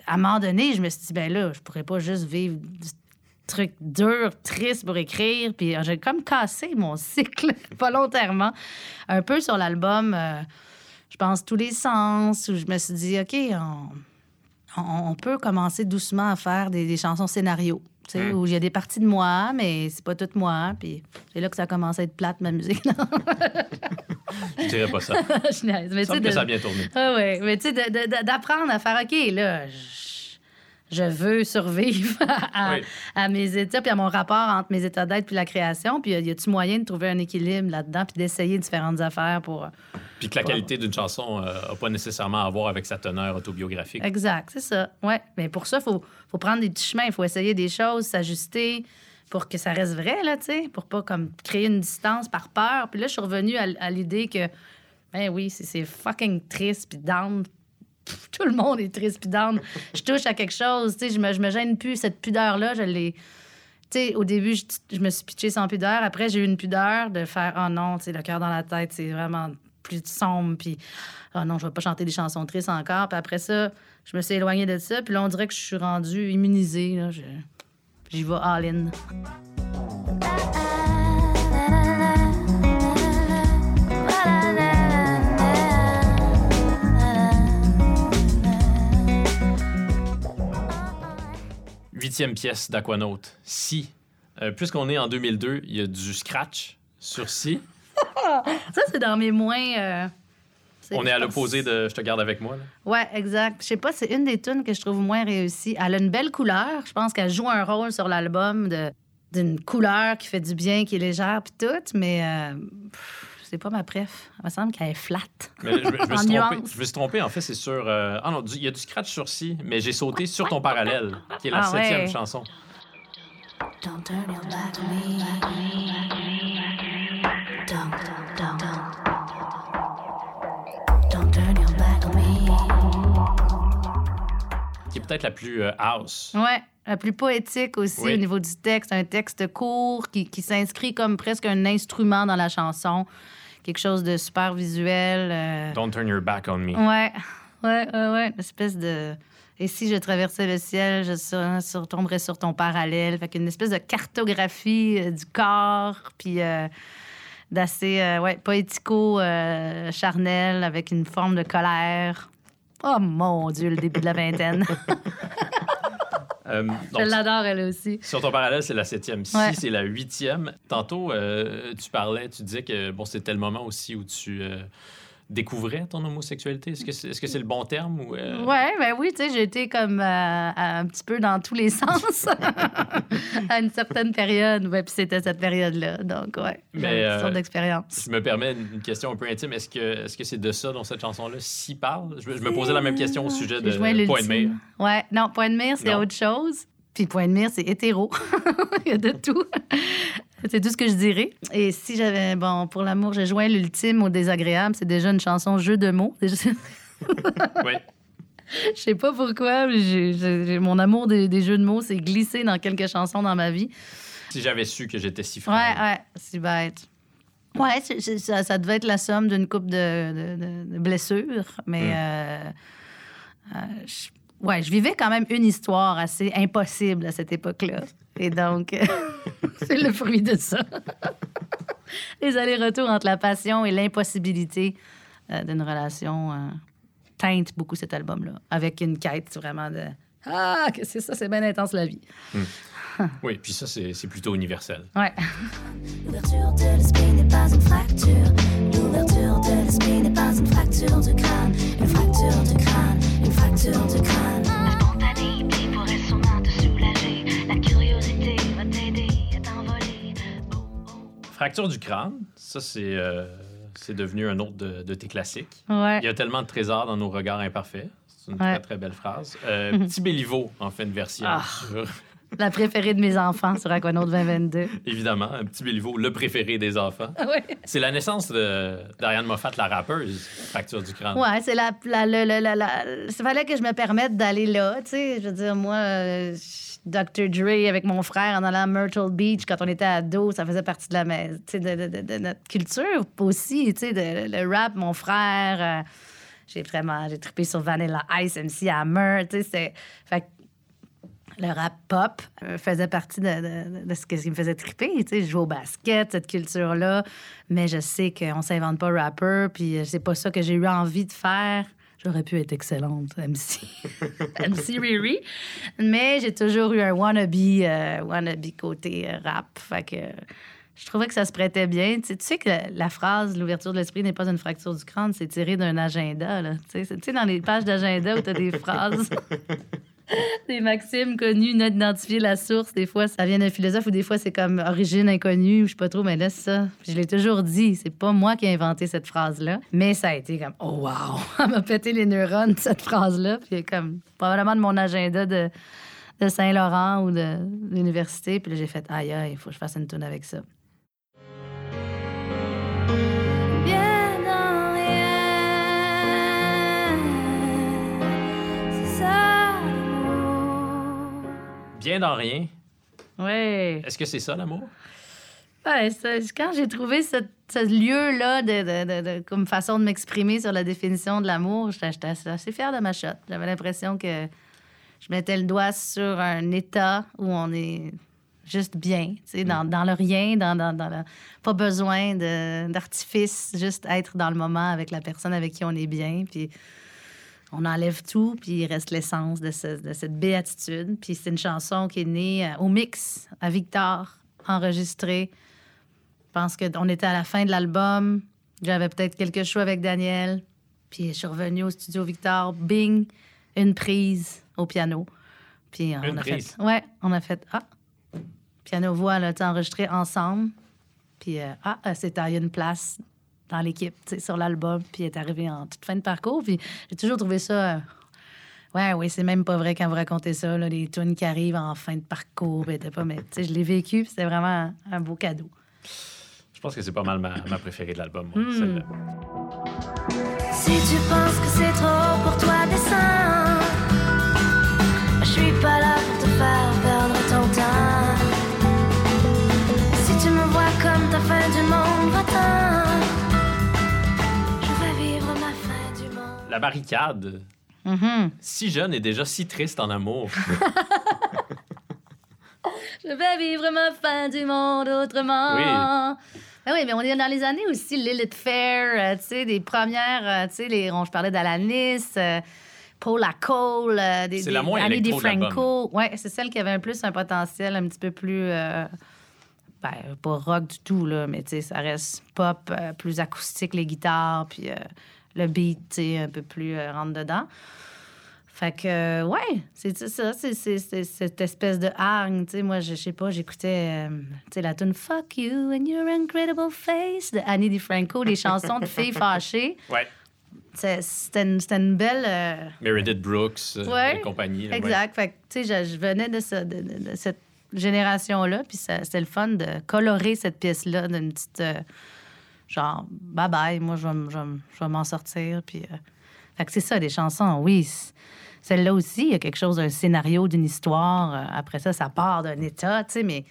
à un moment donné, je me suis dit, ben là, je pourrais pas juste vivre du truc dur, triste pour écrire, puis euh, j'ai comme cassé mon cycle volontairement, un peu sur l'album, je pense, tous les sens, où je me suis dit, OK, on peut commencer doucement à faire des chansons scénarios. Tu sais, Mm. Où il y a des parties de moi, mais c'est pas tout moi. Puis c'est là que ça a commencé à être plate, ma musique. Non, Je dirais pas ça. je. Mais que de- ça a bien tourné. Ah ouais, mais tu sais, d'apprendre à faire, OK, là, je, je veux survivre à, Oui. à mes états, puis à mon rapport entre mes états d'être puis la création. Puis y a-tu moyen de trouver un équilibre là-dedans, puis d'essayer différentes affaires pour... Puis que la qualité d'une chanson n'a pas nécessairement à voir avec sa teneur autobiographique. Exact, c'est ça. Ouais. Mais pour ça, il faut, faut prendre des petits chemins, il faut essayer des choses, s'ajuster pour que ça reste vrai, là, tu sais, pour pas comme créer une distance par peur. Puis là, je suis revenue à, à l'idée que, ben oui, c'est, c'est fucking triste, puis down. Tout le monde est triste, puis down. Je touche à quelque chose, tu sais, je me, je me gêne plus. Cette pudeur-là, je l'ai. Tu sais, au début, je, je me suis pitchée sans pudeur. Après, j'ai eu une pudeur de faire, oh non, tu sais, le cœur dans la tête, c'est vraiment plus sombre, puis oh non, je vais pas chanter des chansons tristes encore. Puis après ça, je me suis éloignée de ça. Puis là, on dirait que je suis rendue immunisée. Là. J'y vais all-in. Huitième pièce d'Aquanaut. Si. Euh, Puisqu'on est en 2002, il y a du scratch sur Si. Ça, c'est dans mes moins. euh, On est à l'opposé de Je te garde avec moi. là. Ouais, exact. Je sais pas, c'est une des tunes que je trouve moins réussie. Elle a une belle couleur. Je pense qu'elle joue un rôle sur l'album de d'une couleur qui fait du bien, qui est légère, puis tout, mais euh, pff, c'est pas ma préf. Il me semble qu'elle est flat. Mais je, je me En suis trompé. nuance. Je me suis trompé, en fait, c'est sur. euh, Ah non, il y a du scratch sur Si, mais j'ai sauté sur ton parallèle, qui est la Ah ouais. septième chanson. Don't turn your back on me. Don't, don't, don't. Don't turn your back on me. peut-être la plus euh, house. Ouais, la plus poétique aussi Oui. au niveau du texte. Un texte court qui, qui s'inscrit comme presque un instrument dans la chanson. Quelque chose de super visuel. euh, Don't turn your back on me. Ouais, ouais, ouais, ouais. Une espèce de. Et si je traversais le ciel, je sur- sur- tomberais sur ton parallèle. Fait qu'une espèce de cartographie euh, du corps, puis euh, d'assez, ouais, poético-charnel, avec une forme de colère. Oh mon Dieu, le début de la vingtaine. Euh, je donc, l'adore, elle aussi. Sur ton parallèle, c'est la septième. Ouais. c'est la huitième. Tantôt, euh, tu parlais, tu disais que bon, c'était le moment aussi où tu euh, découvrais ton homosexualité? Est-ce que c'est est -ce c'est le bon terme? Ou, euh, Ouais, ben oui, tu sais, été comme euh, un petit peu dans tous les sens à une certaine période. Ouais, puis c'était cette période-là. Donc, ouais, Mais, j'avais toutes euh, sortes d'expériences. Je me permets une question un peu intime. Est-ce que est-ce que c'est de ça dont cette chanson-là s'y parle? Je, me- je me posais la même question au sujet de Point de mire. Ouais, non, point de mire, c'est Non. autre chose. Puis point de mire, c'est hétéro. Il y a de tout. C'est tout ce que je dirais. Et si j'avais, bon, pour l'amour, j'ai joint l'ultime au désagréable. C'est déjà une chanson jeu de mots. Je Oui. sais pas pourquoi, mais mon amour des, des jeux de mots s'est glissé dans quelques chansons dans ma vie. Si j'avais su que j'étais si Ouais, frêle. ouais, c'est bête. Ouais, ça, ça devait être la somme d'une coupe de, de- de- de blessures, mais Mm. euh, euh, je, ouais, je vivais quand même une histoire assez impossible à cette époque-là. Et donc, c'est le fruit de ça. Les allers-retours entre la passion et l'impossibilité euh, d'une relation euh, teintent beaucoup cet album-là, avec une quête vraiment de Ah, que c'est ça, c'est bien intense la vie. Oui, puis ça, c'est c'est plutôt universel. Ouais. L'ouverture de l'esprit n'est pas une fracture. L'ouverture de l'esprit n'est pas une fracture du crâne. Une fracture du crâne. Une fracture du crâne. Fracture du crâne, ça, c'est euh, c'est devenu un autre de, de tes classiques. Ouais. Il y a tellement de trésors dans nos regards imparfaits. C'est une Ouais. très, très belle phrase. Euh, Petit Béliveau en fait une version. Ah. La préférée de mes enfants sur Aquanaut 2022. évidemment, un Petit Béliveau, le préféré des enfants. ouais. C'est la naissance de- d'Ariane Moffat, la rappeuse, Fracture du crâne. Ouais, c'est la, la, la, la, la- fallait que je me permette d'aller là, tu sais. Je veux dire, moi, euh, Dr. Dre avec mon frère en allant à Myrtle Beach quand on était ado, ça faisait partie de la de, de- de- de notre culture aussi, tu sais, le rap, mon frère. euh, j'ai vraiment, j'ai trippé sur Vanilla Ice, MC Hammer, tu sais, c'est... Fait le rap pop euh, faisait partie de, de- de ce qui me faisait triper. Tu sais, je joue au basket, cette culture-là. Mais je sais qu'on s'invente pas rapper, puis euh, c'est pas ça que j'ai eu envie de faire. J'aurais pu être excellente, MC. MC Riri. Mais j'ai toujours eu un wannabe, euh, wannabe côté euh, rap. Fait que je trouvais que ça se prêtait bien. Tu sais, tu sais que la, la phrase « l'ouverture de l'esprit n'est pas une fracture du crâne », c'est tiré d'un agenda. Là. Tu sais, tu sais, dans les pages d'agenda où tu as des phrases des maximes connues, non identifier la source. Des fois, ça vient d'un philosophe ou des fois, c'est comme origine inconnue ou je sais pas trop, mais là, ça. Je l'ai toujours dit, c'est pas moi qui ai inventé cette phrase-là. Mais ça a été comme, oh wow, elle m'a pété les neurones, cette phrase-là. Puis comme, probablement de mon agenda de, de Saint-Laurent ou de, de l'université. Puis là, j'ai fait, aïe, aïe, il faut que je fasse une tune avec ça. Bien dans rien. Ouais. Est-ce que c'est ça, l'amour? Ouais, ça- quand j'ai trouvé ce, ce lieu-là de, de- de- de- comme façon de m'exprimer sur la définition de l'amour, j'étais assez, fière de ma shot. J'avais l'impression que je mettais le doigt sur un état où on est juste bien, tu sais, dans, dans le rien, dans, dans, dans la- pas besoin d'artifice, juste être dans le moment avec la personne avec qui on est bien. Puis on enlève tout, puis il reste l'essence de, ce- de cette béatitude. Puis c'est une chanson qui est née euh, au mix à Victor, enregistrée. Je pense qu'on était à la fin de l'album. J'avais peut-être quelques choix avec Daniel. Puis je suis revenue au studio Victor. Bing, une prise au piano. Puis on Une a prise? fait. Ouais, on a fait. Ah, piano-voix, là, enregistré ensemble. Puis euh, ah, s'est taillée une place dans l'équipe, tu sais, sur l'album. Puis est arrivée en toute fin de parcours. Puis j'ai toujours trouvé ça. euh, Ouais, oui, c'est même pas vrai quand vous racontez ça, là, les tunes qui arrivent en fin de parcours. ben, pas, mais tu sais, je l'ai vécu, puis c'était vraiment un, un beau cadeau. Je pense que c'est pas mal ma, ma préférée de l'album, moi, Hmm. celle-là. Si tu penses que c'est trop pour toi, descends. La barricade. Mhm. Si jeune et déjà si triste en amour. Je vais vivre ma fin du monde autrement. Oui. Ben oui, mais on est dans les années aussi Lilith Fair, euh, tu sais, des premières, euh, tu sais, les, on, je parlais d'Alanis, euh, Paula Cole, euh, des, des- la moins Annie électro de DiFranco. Ouais, c'est celle qui avait un plus un potentiel un petit peu plus, ben, pas rock du tout, là, mais tu sais, ça reste pop, plus acoustique, les guitares, puis le beat, tu sais, un peu plus euh, rentre dedans. Fait que, euh, ouais, c'est ça, c'est c'est- c'est cette espèce de hargne. Tu sais, moi, je sais pas, j'écoutais, euh, tu sais, la tune Fuck You and Your Incredible Face de Annie DiFranco, des chansons de filles fâchées. Ouais. C'est- C'était une, c'était une belle. euh, Meredith Brooks euh, Ouais, et compagnie. là, ouais. Exact. Fait que, tu sais, je, je venais de, ça- de- de- de cette génération-là, puis c'était le fun de colorer cette pièce-là d'une petite. euh, genre, bye bye, moi, je vais, je m'en sortir. Puis. euh, fait que c'est ça, des chansons, oui. Celle-là aussi, il y a quelque chose d'un scénario, d'une histoire. Euh, Après ça, ça part d'un état, tu sais, mais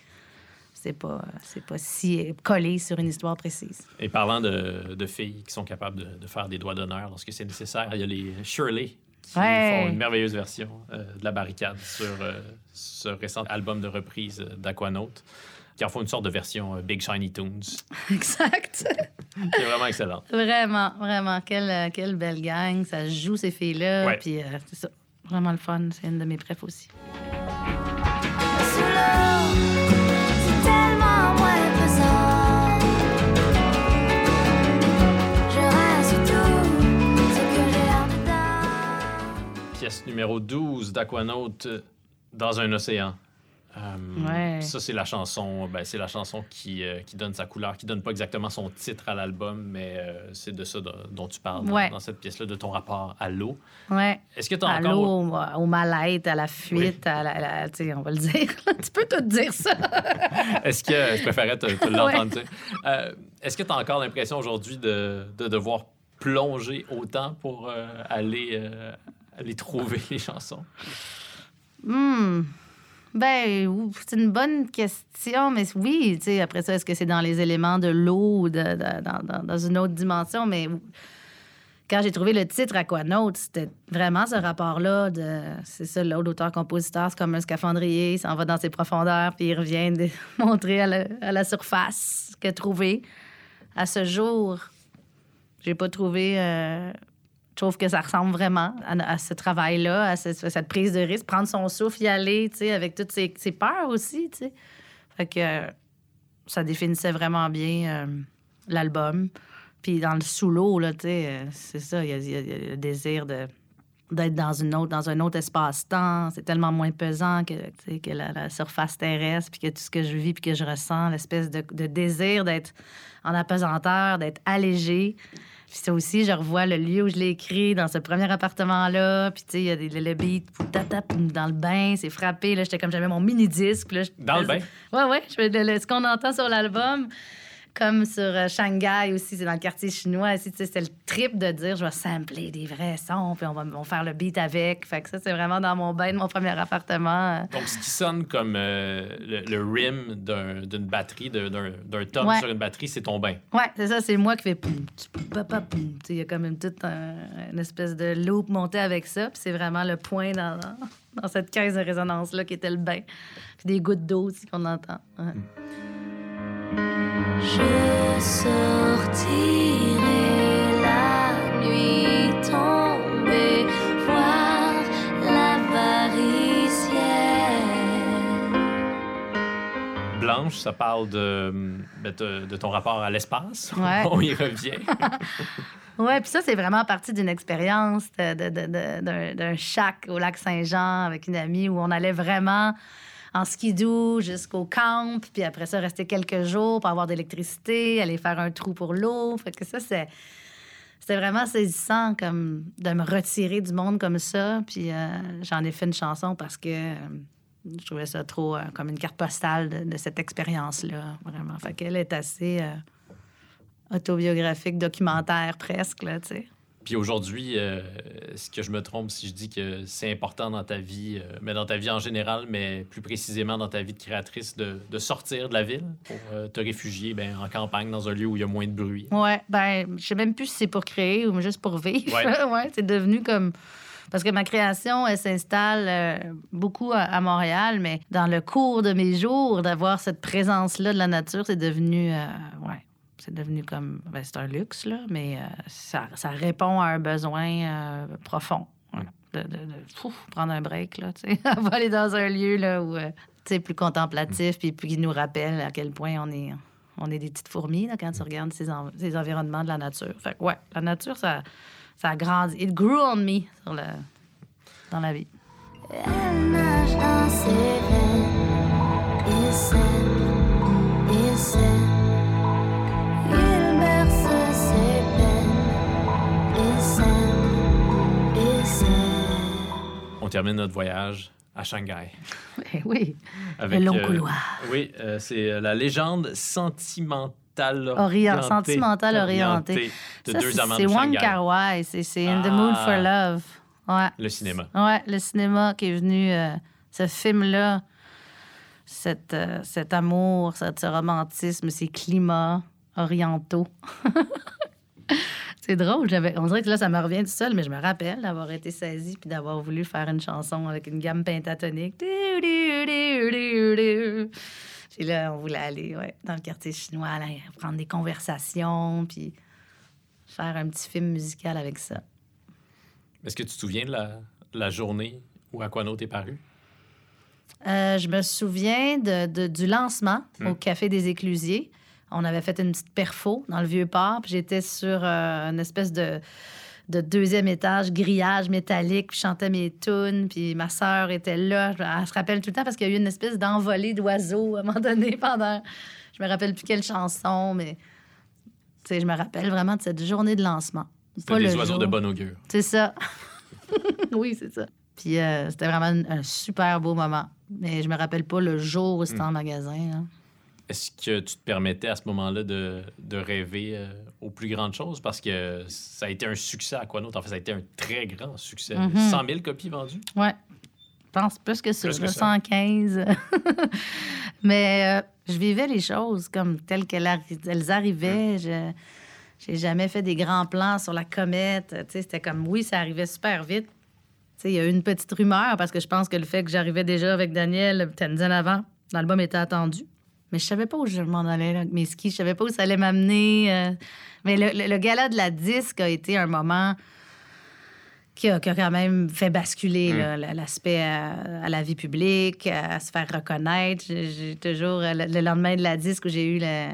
c'est pas, c'est pas si euh, collé sur une histoire précise. Et parlant de, de filles qui sont capables de, de faire des doigts d'honneur lorsque c'est nécessaire, il y a les Shirley qui Ouais. font une merveilleuse version euh, de la barricade sur euh, ce récent album de reprise d'Aquanaut, qui en font une sorte de version euh, Big Shiny Tunes, Exact. qui est vraiment excellente. Vraiment, vraiment. Quelle, euh, quelle belle gang. Ça joue, ces filles-là. Ouais. Puis, euh, c'est ça. Vraiment le fun. C'est une de mes préf aussi. C'est. Pièce numéro 12 d'Aquanaut, Dans un océan. Euh, Ouais. Ça, c'est la chanson, ben, c'est la chanson qui, euh, qui donne sa couleur, qui donne pas exactement son titre à l'album, mais euh, c'est de ça de- dont tu parles dans- Ouais. dans, cette pièce-là, de ton rapport à l'eau. Ouais. Est-ce que tu as À encore... l'eau, au, au mal-être, à la fuite, à la. la- tu sais, on va le dire. tu peux tout dire ça. Est-ce que je préférais te, te l'entendre dire? Euh, Est-ce que tu as encore l'impression aujourd'hui de, de devoir plonger autant pour euh, aller, euh, aller trouver les chansons? Hmm. Ben, c'est une bonne question, mais oui, tu sais, après ça, est-ce que c'est dans les éléments de l'eau ou de- dans, dans- une autre dimension? Mais quand j'ai trouvé le titre Aquanaut, c'était vraiment ce rapport-là de. C'est ça, l'autre auteur-compositeur, c'est comme un scaphandrier, il s'en va dans ses profondeurs, puis il revient de- montrer à la, à la surface ce qu'il trouvé. À ce jour, j'ai pas trouvé. euh, je trouve que ça ressemble vraiment à, ce travail-là, à ce- cette prise de risque, prendre son souffle, y aller, tu sais, avec toutes ses, peurs aussi, tu sais. Fait que ça définissait vraiment bien euh, l'album. Puis dans le sous-l'eau, là, tu sais, euh, c'est ça, il y, a- le désir de d'être dans une autre dans un autre espace-temps, c'est tellement moins pesant que, que la, surface terrestre, puis que tout ce que je vis, puis que je ressens, l'espèce de désir d'être en apesanteur, d'être allégé. Puis ça aussi, je revois le lieu où je l'ai écrit, dans ce premier appartement-là. Puis tu sais, il y a des, le, le beat, dans le bain, c'est frappé. Là, j'étais comme, j'avais mon mini-disque. Dans le bain? Ouais, ouais. Je fais le- le- ce qu'on entend sur l'album, comme sur euh, Shanghai aussi, c'est dans le quartier chinois. Aussi, c'était le trip de dire, je vais sampler des vrais sons, puis on va, on va faire le beat avec. Fait que ça, c'est vraiment dans mon bain de mon premier appartement. Donc, ce qui sonne comme euh, le, le rim d'un- d'une batterie, d'un tom Ouais. sur une batterie, c'est ton bain. Ouais, c'est ça, c'est moi qui fais poum, poum, Il y a comme une un- une espèce de loop montée avec ça. Puis c'est vraiment le point dans, dans, cette caisse de résonance-là qui était le bain. Puis des gouttes d'eau aussi qu'on entend. Ouais. Je ça parle de, de, ton rapport à l'espace. Ouais. On y revient. Ouais, puis ça, c'est vraiment partie d'une expérience de- de- de- de- d'un shack au lac Saint-Jean avec une amie où on allait vraiment en skidoo jusqu'au camp, puis après ça, rester quelques jours pour avoir de l'électricité, aller faire un trou pour l'eau. Fait que ça, c'est... C'était vraiment saisissant comme de me retirer du monde comme ça. Puis euh, j'en ai fait une chanson parce que euh, je trouvais ça trop euh, comme une carte postale de, de cette expérience-là, vraiment. Fait qu'elle est assez autobiographique, documentaire presque, là, tu sais. Puis aujourd'hui, euh, est-ce que je me trompe si je dis que c'est important dans ta vie, euh, mais dans ta vie en général, mais plus précisément dans ta vie de créatrice, de, de sortir de la ville pour euh, te réfugier ben, en campagne, dans un lieu où il y a moins de bruit? Ouais, ben, je sais même plus si c'est pour créer ou juste pour vivre. Ouais. Ouais, c'est devenu comme. Parce que ma création, elle s'installe euh, beaucoup à, à Montréal, mais dans le cours de mes jours, d'avoir cette présence-là de la nature, c'est devenu. euh, ouais. C'est devenu comme. Ben, c'est un luxe, là, mais euh, ça, ça répond à un besoin euh, profond. De, de- de- ouf, prendre un break, là, tu sais. aller dans un lieu, là, où. euh, tu sais, plus contemplatif, puis, puis qui nous rappelle à quel point on est, on est des petites fourmis là, quand tu regardes ces, en- ces environnements de la nature. Fait que, ouais, la nature, ça, ça a grandi. It grew on me sur le, dans la vie. Elle nage dans ses veines et et. Termine notre voyage à Shanghai. Eh oui, Avec, le long euh, couloir. Oui, euh, c'est euh, la légende sentimentale Orient- orientée, sentimentale orientée. de c'est Wong Shanghai. Kar-wai, c'est c'est In the Mood for Ah. Love. Ouais. Le cinéma. Ouais, le cinéma qui est venu, euh, ce film-là, cet, euh, cet amour, cet, ce romantisme, ces climats orientaux. C'est drôle, j'avais, on dirait que là, ça me revient tout seul, mais je me rappelle d'avoir été saisie puis d'avoir voulu faire une chanson avec une gamme pentatonique. Puis là, on voulait aller ouais, dans le quartier chinois, prendre des conversations, puis faire un petit film musical avec ça. Est-ce que tu te souviens de la, la journée où Aquano t'est paru? Euh, je me souviens de, de- du lancement Hmm. au Café des Éclusiers. On avait fait une petite perfo dans le Vieux-Port, puis j'étais sur euh, une espèce de, de deuxième étage, grillage métallique, puis je chantais mes tunes, puis ma sœur était là. Je- Elle se rappelle tout le temps parce qu'il y a eu une espèce d'envolée d'oiseaux à un moment donné pendant... Je me rappelle plus quelle chanson, mais... Je me rappelle vraiment de cette journée de lancement. Pas des le oiseaux jour. de bon augure. C'est ça. oui, c'est ça. Puis euh, c'était vraiment un, un super beau moment. Mais je me rappelle pas le jour où c'était Hmm. en magasin. hein. Est-ce que tu te permettais à ce moment-là de, de rêver euh, aux plus grandes choses? Parce que ça a été un succès à Aquano. En fait, ça a été un très grand succès. Mhm. 100 000 copies vendues? Ouais. Je pense plus que ça, Plus que là, ça. 115. Mais euh, je vivais les choses comme telles qu'elles arri- elles Hmm. arrivaient. Je j'ai jamais fait des grands plans sur la comète. C'était comme, oui, ça arrivait super vite. Il y a eu une petite rumeur parce que je pense que le fait que j'arrivais déjà avec Daniel, peut-être une dizaine avant, l'album était attendu. Mais je savais pas où je m'en allais là, avec mes skis. Je savais pas où ça allait m'amener. euh. Mais le, le- le gala de la disque a été un moment qui a, qui a quand même fait basculer Mm. l'aspect à, à la vie publique, à, se faire reconnaître. J'ai toujours, euh, le, le lendemain de la disque où j'ai eu la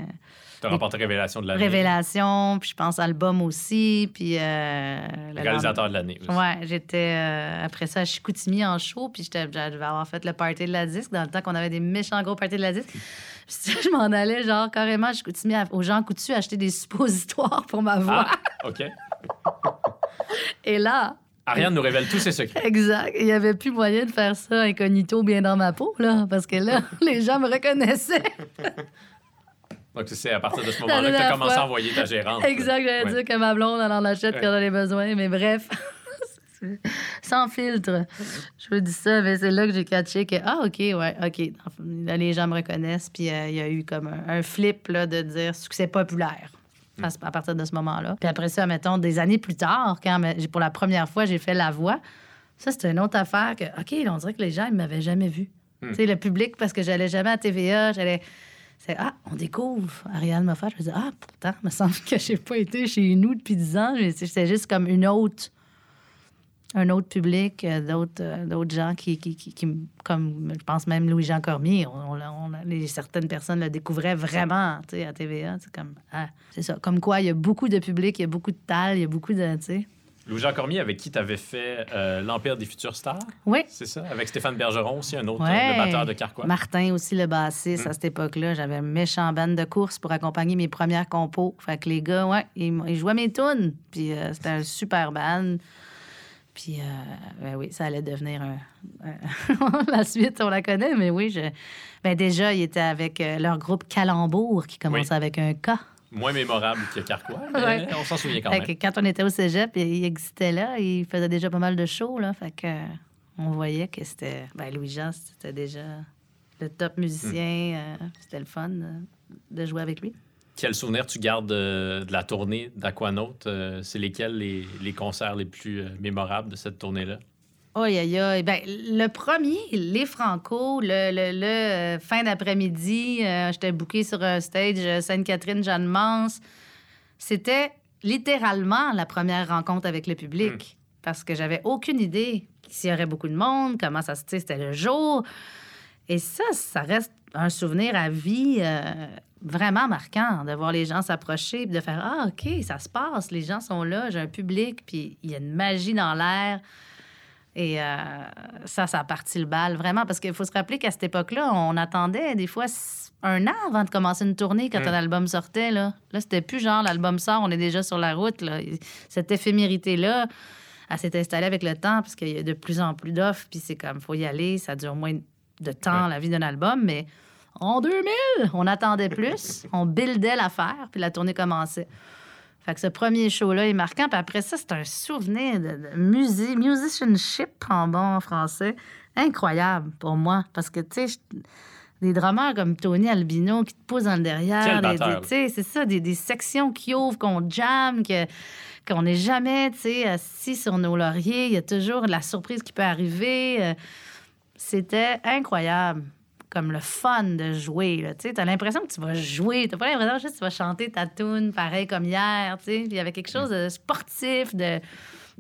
Tu as remporté Révélation de l'année. révélation, puis je pense album aussi, puis... euh, le Réalisateur de l'année. aussi. Ouais, j'étais euh, après ça à Chicoutimi en show, puis j'étais- je devais avoir fait le party de la disque dans le temps qu'on avait des méchants gros parties de la disque. Puis je m'en allais genre carrément Chicoutimi à- aux gens coutus acheter des suppositoires pour ma voix. Ah, OK. Et là, Ariane nous révèle tous ses secrets. exact, il y avait plus moyen de faire ça incognito bien dans ma peau là, parce que là, les gens me reconnaissaient. Donc, c'est à partir de ce moment-là que tu as commencé fois. à envoyer ta gérante. Exact, j'allais Ouais. dire que ma blonde, elle en achète Ouais. quand elle a besoin, mais bref. Sans filtre. Je vous dis ça, mais c'est là que j'ai catché que, ah, OK, ouais, OK. Là, les gens me reconnaissent, puis euh, il y a eu comme un, un flip là, de dire succès populaire. À, partir de ce moment-là. Puis après ça, mettons, des années plus tard, quand pour la première fois, j'ai fait la voix, ça, c'était une autre affaire que, OK, on dirait que les gens, ils m'avaient jamais vu. Hmm. Tu sais, le public, parce que j'allais jamais à TVA, j'allais. C'est Ah, on découvre Ariane Moffat. Je me disais, Ah, pourtant, il me semble que j'ai pas été chez nous depuis 10 ans. Mais C'était juste comme une autre. Un autre public, euh, d'autres euh, d'autres gens qui, qui, qui, qui comme je pense même Louis-Jean Cormier, on, on- on- les- certaines personnes le découvraient vraiment tu sais, à TVA. C'est comme, ah, c'est ça. Comme quoi, il y a beaucoup de public, il y a beaucoup de tal, il y a beaucoup de. tu sais. Louis-Jean Cormier, avec qui tu avais fait euh, L'Empire des futures stars, Oui, c'est ça? Avec Stéphane Bergeron aussi, un autre Ouais. le batteur de Carquois. Martin aussi, le bassiste, Mm. à cette époque-là. J'avais un méchant band de course pour accompagner mes premières compos. Fait que les gars, ouais, ils, jouaient mes tunes. Puis euh, c'était un super band. Puis, euh, ben oui, ça allait devenir un... la suite, on la connaît, mais oui, je... Ben déjà, ils étaient avec euh, leur groupe Calembour, qui commençait Oui. avec un K. Moins mémorable que Carquois, mais Ouais. on s'en souvient quand Fait même. que quand on était au cégep, il existait là. Il faisait déjà pas mal de shows. Là, fait que, euh, on voyait que c'était. Ben, Louis-Jean, c'était déjà le top musicien. euh, c'était le fun de jouer avec lui. Quel souvenir tu gardes euh, de la tournée d'Aquanaut? Euh, c'est lesquels les, les concerts les plus euh, mémorables de cette tournée-là? Aïe, aïe, aïe. Ben, le premier, les Franco, le, le- le, fin d'après-midi, euh, j'étais bookée sur un stage Sainte-Catherine, Jeanne Mance. C'était littéralement la première rencontre avec le public. Parce que j'avais aucune idée s'il y aurait beaucoup de monde, comment ça se... C'était le jour. Et ça, ça reste un souvenir à vie euh, vraiment marquant, de voir les gens s'approcher, de faire Ah, OK, ça se passe, les gens sont là, j'ai un public, puis il y a une magie dans l'air. Et euh, ça, ça a parti le bal, vraiment, parce qu'il faut se rappeler qu'à cette époque-là, on attendait des fois un an avant de commencer une tournée quand un album sortait. Là, là c'était plus genre l'album sort, on est déjà sur la route. Là. Cette éphémérité-là, elle s'est installée avec le temps, parce qu'il y a de plus en plus d'offres, puis c'est comme, faut y aller, ça dure moins de temps, la vie d'un album, mais en 2000, on attendait plus, on buildait l'affaire, puis la tournée commençait. Fait que ce premier show-là est marquant. Puis après ça, c'est un souvenir de, de musi- musicianship en bon français incroyable pour moi. Parce que, tu sais, des drummers comme Tony Albino qui te posent dans le derrière. C'est ça, des, des sections qui ouvrent, qu'on jamme, que, qu'on n'est jamais, tu sais, assis sur nos lauriers. Il y a toujours de la surprise qui peut arriver. Euh, C'était incroyable. Comme le fun de jouer. Tu sais, as l'impression que tu vas jouer. T'as pas l'impression juste que tu vas chanter ta tune pareil comme hier. Tu il y avait quelque chose de sportif, de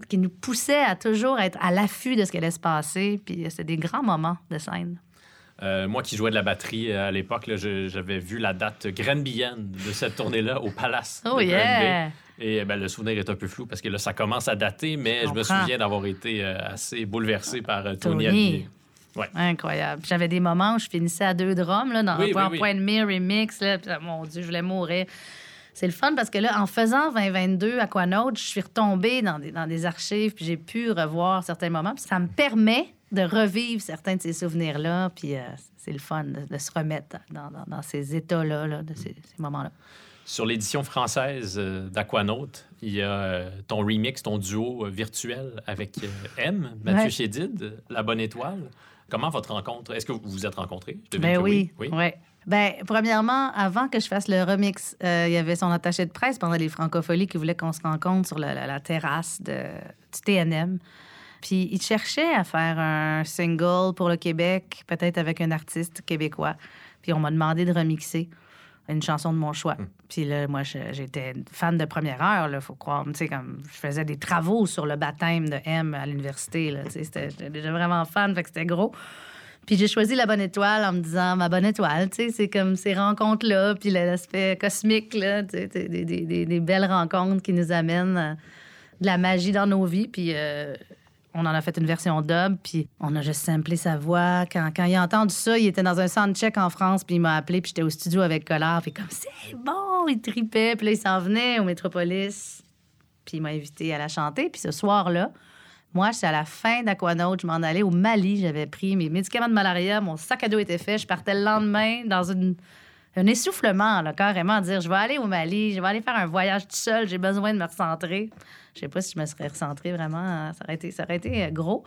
qui nous poussait à toujours être à l'affût de ce qui allait se passer. Puis c'était des grands moments de scène. Euh, moi qui jouais de la batterie euh, à l'époque, j'avais vu la date grenbillenne de cette tournée-là au Palace Oh de yeah! Et ben, le souvenir est un peu flou parce que là, ça commence à dater, mais je me souviens d'avoir été euh, assez bouleversé par Tony, Tony. Incroyable. J'avais des moments où je finissais à deux drums, là, dans Oui, un oui, oui. point de mire remix. Là, puis, mon Dieu, je voulais mourir. C'est le fun parce que là, en faisant 2022 Aquanaut, je suis retombée dans des, dans des archives, puis j'ai pu revoir certains moments. Puis ça me permet de revivre certains de ces souvenirs-là. Puis euh, c'est le fun de, de se remettre dans, dans- dans ces états-là, là, de ces, ces moments-là. Sur l'édition française euh, d'Aquanaut, il y a euh, ton remix, ton duo euh, virtuel avec M, Mathieu Ouais. Chédid, La Bonne Étoile. Comment votre rencontre? Est-ce que vous vous êtes rencontrés? Je Ben oui, oui. ouais. Ben, premièrement, avant que je fasse le remix, euh, il y avait son attaché de presse pendant les francopholies qui voulait qu'on se rencontre sur la, la- la terrasse de, du TNM. Puis il cherchait à faire un single pour le Québec, peut-être avec un artiste québécois. Puis on m'a demandé de remixer une chanson de mon choix. Puis là, moi, j'étais fan de première heure, là, faut croire. Tu sais, comme je faisais des travaux sur le baptême de M à l'université, là. Tu sais, j'étais déjà vraiment fan, fait que c'était gros. Puis j'ai choisi la bonne étoile en me disant ma bonne étoile, tu sais, c'est comme ces rencontres-là, puis l'aspect cosmique, là, tu sais, des, des- des- des belles rencontres qui nous amènent euh, de la magie dans nos vies. Puis euh, on en a fait une version dub, puis on a juste samplé sa voix. Quand, quand il a entendu ça, il était dans un soundcheck en France, puis il m'a appelé, puis j'étais au studio avec Collard, puis comme c'est bon, il tripait, puis là, il s'en venait au Métropolis, puis il m'a invité à la chanter. Puis ce soir-là, moi, j'étais à la fin d'Aquanaut, je m'en allais au Mali, j'avais pris mes médicaments de malaria, mon sac à dos était fait, je partais le lendemain dans un essoufflement, là, carrément, dire je vais aller au Mali, je vais aller faire un voyage tout seul, j'ai besoin de me recentrer. Je sais pas si je me serais recentrée vraiment, hein, ça aurait été, ça euh, gros.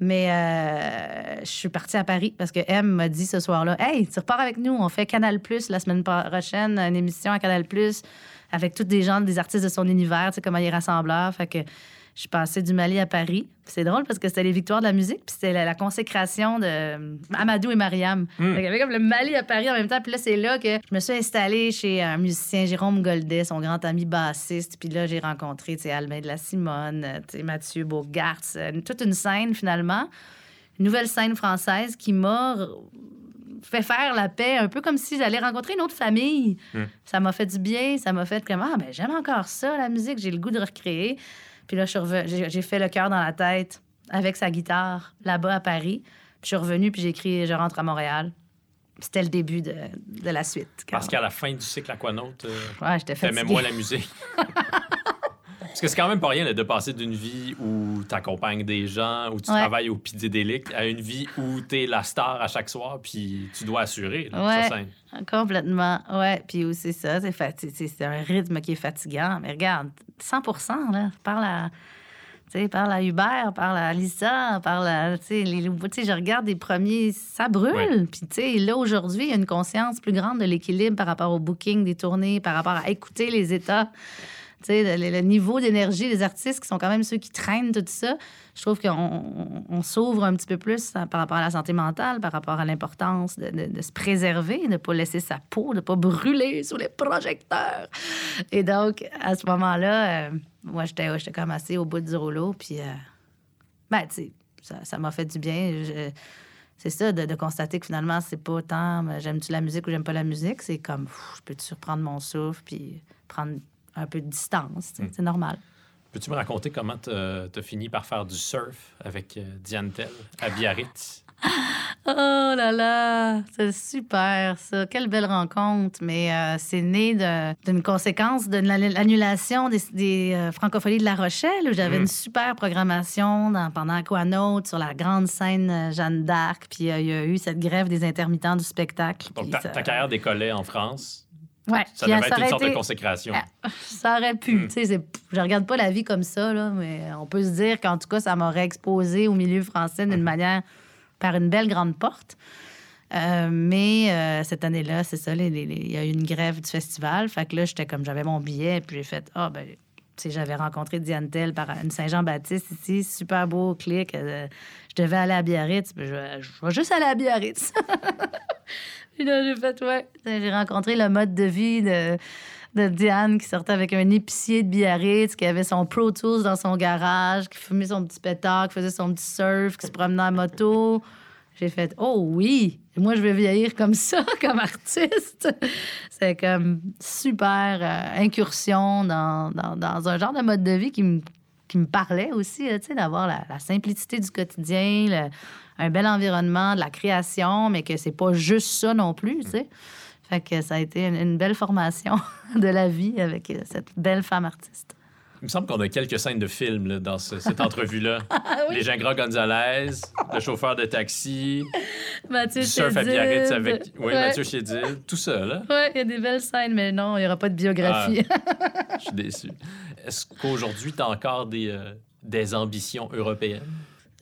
Mais euh, je suis partie à Paris parce que M m'a dit ce soir-là Hey, tu repars avec nous, on fait Canal Plus la semaine prochaine, une émission à Canal Plus avec tous des gens, des artistes de son univers, tu sais, comment il est rassembleur. Que je suis passée du Mali à Paris. C'est drôle parce que c'était les victoires de la musique, puis c'était la, la consécration de euh, Amadou et Mariam. Fait qu'il y avait comme le Mali à Paris en même temps. Puis là, c'est là que je me suis installée chez un musicien, Jérôme Goldet, son grand ami bassiste. Puis là, j'ai rencontré, Albin de la Simone, euh, Mathieu Beaugartz, euh, toute une scène finalement. Une nouvelle scène française qui m'a fait faire la paix, un peu comme si j'allais rencontrer une autre famille. Ça m'a fait du bien, ça m'a fait comme Ah, ben j'aime encore ça, la musique, j'ai le goût de recréer. Puis là, j'ai fait le cœur dans la tête avec sa guitare là-bas à Paris. Puis je suis revenue, puis j'ai écrit Je rentre à Montréal. C'était le début de, de la suite. Parce qu'à la fin du cycle Aquanaut, euh, Ouais, j'étais t'aimais fatiguée. moins la musique. Parce que c'est quand même pas rien là, de passer d'une vie où tu accompagnes des gens, où tu Ouais. travailles au Pidédélique, à une vie où tu es la star à chaque soir, puis tu dois assurer là, Ouais. sur scène. Complètement, ouais. Puis aussi, c'est ça, c'est fati- c'est un rythme qui est fatigant. Mais regarde, 100 là, parle à, tu sais, parle à Hubert, parle à Lisa, parle à, tu sais, les- tu sais, je regarde les premiers, ça brûle. Puis, tu sais, là, aujourd'hui, il y a une conscience plus grande de l'équilibre par rapport au booking des tournées, par rapport à écouter les états. Le, niveau d'énergie des artistes qui sont quand même ceux qui traînent tout ça, je trouve qu'on on, on s'ouvre un petit peu plus par rapport à la santé mentale, par rapport à l'importance de, se préserver, de ne pas laisser sa peau, de ne pas brûler sous les projecteurs. Et donc, à ce moment-là, euh, moi, j'étais j'étais comme assez au bout du rouleau. Puis, euh, ben, tu sais, ça m'a fait du bien. C'est ça, de, constater que finalement, c'est pas tant euh, j'aime-tu la musique ou j'aime pas la musique? C'est comme, je peux-tu reprendre mon souffle puis prendre un peu de distance. sais, C'est normal. Peux-tu me raconter comment tu as fini par faire du surf avec euh, Diane Tell à Biarritz? Oh là là, c'est super ça. Quelle belle rencontre. Mais euh, c'est né d'une conséquence de l'annu- l'annulation des, des euh, francophonies de La Rochelle où j'avais Mm. une super programmation dans- pendant Aquanaut sur la grande scène Jeanne d'Arc. Puis euh, il y a eu cette grève des intermittents du spectacle. Donc, ta, ça- ta carrière décollait en France? Ouais, Ça puis devait être une sorte de consécration. Ah, Ça aurait pu. Mm. Tu sais, c'est- je regarde pas la vie comme ça, là, mais on peut se dire qu'en tout cas, ça m'aurait exposé au milieu français d'une manière, par une belle grande porte. Euh, mais euh, cette année-là, c'est ça, il y a eu une grève du festival. Fait que là, j'étais comme, j'avais mon billet, puis j'ai fait, ah, ben, tu sais, j'avais rencontré Diane Tell par une Saint-Jean-Baptiste ici, super beau clic. euh, je devais aller à Biarritz, puis je, je vais juste aller à Biarritz. J'ai fait, ouais. J'ai rencontré le mode de vie de, de Diane qui sortait avec un épicier de Biarritz, qui avait son Pro Tools dans son garage, qui fumait son petit pétard, qui faisait son petit surf, qui se promenait en moto. J'ai fait, oh oui, moi, je vais vieillir comme ça, comme artiste. C'est comme super euh, incursion dans, dans, dans un genre de mode de vie qui me qui me parlait aussi, d'avoir la, simplicité du quotidien, un bel environnement, de la création, mais que c'est pas juste ça non plus, tu sais. Fait que ça a été une, une belle formation de la vie avec euh, cette belle femme artiste. Il me semble qu'on a quelques scènes de films là, dans ce- cette entrevue-là. Ah Les Gingras Gonzalez, le chauffeur de taxi, Mathieu surf à. Biarritz avec oui, Ouais. Mathieu Chédid, tout ça, là. Ouais, il y a des belles scènes, mais non, il n'y aura pas de biographie. Je suis déçu. Est-ce qu'aujourd'hui, tu as encore des, euh, des ambitions européennes?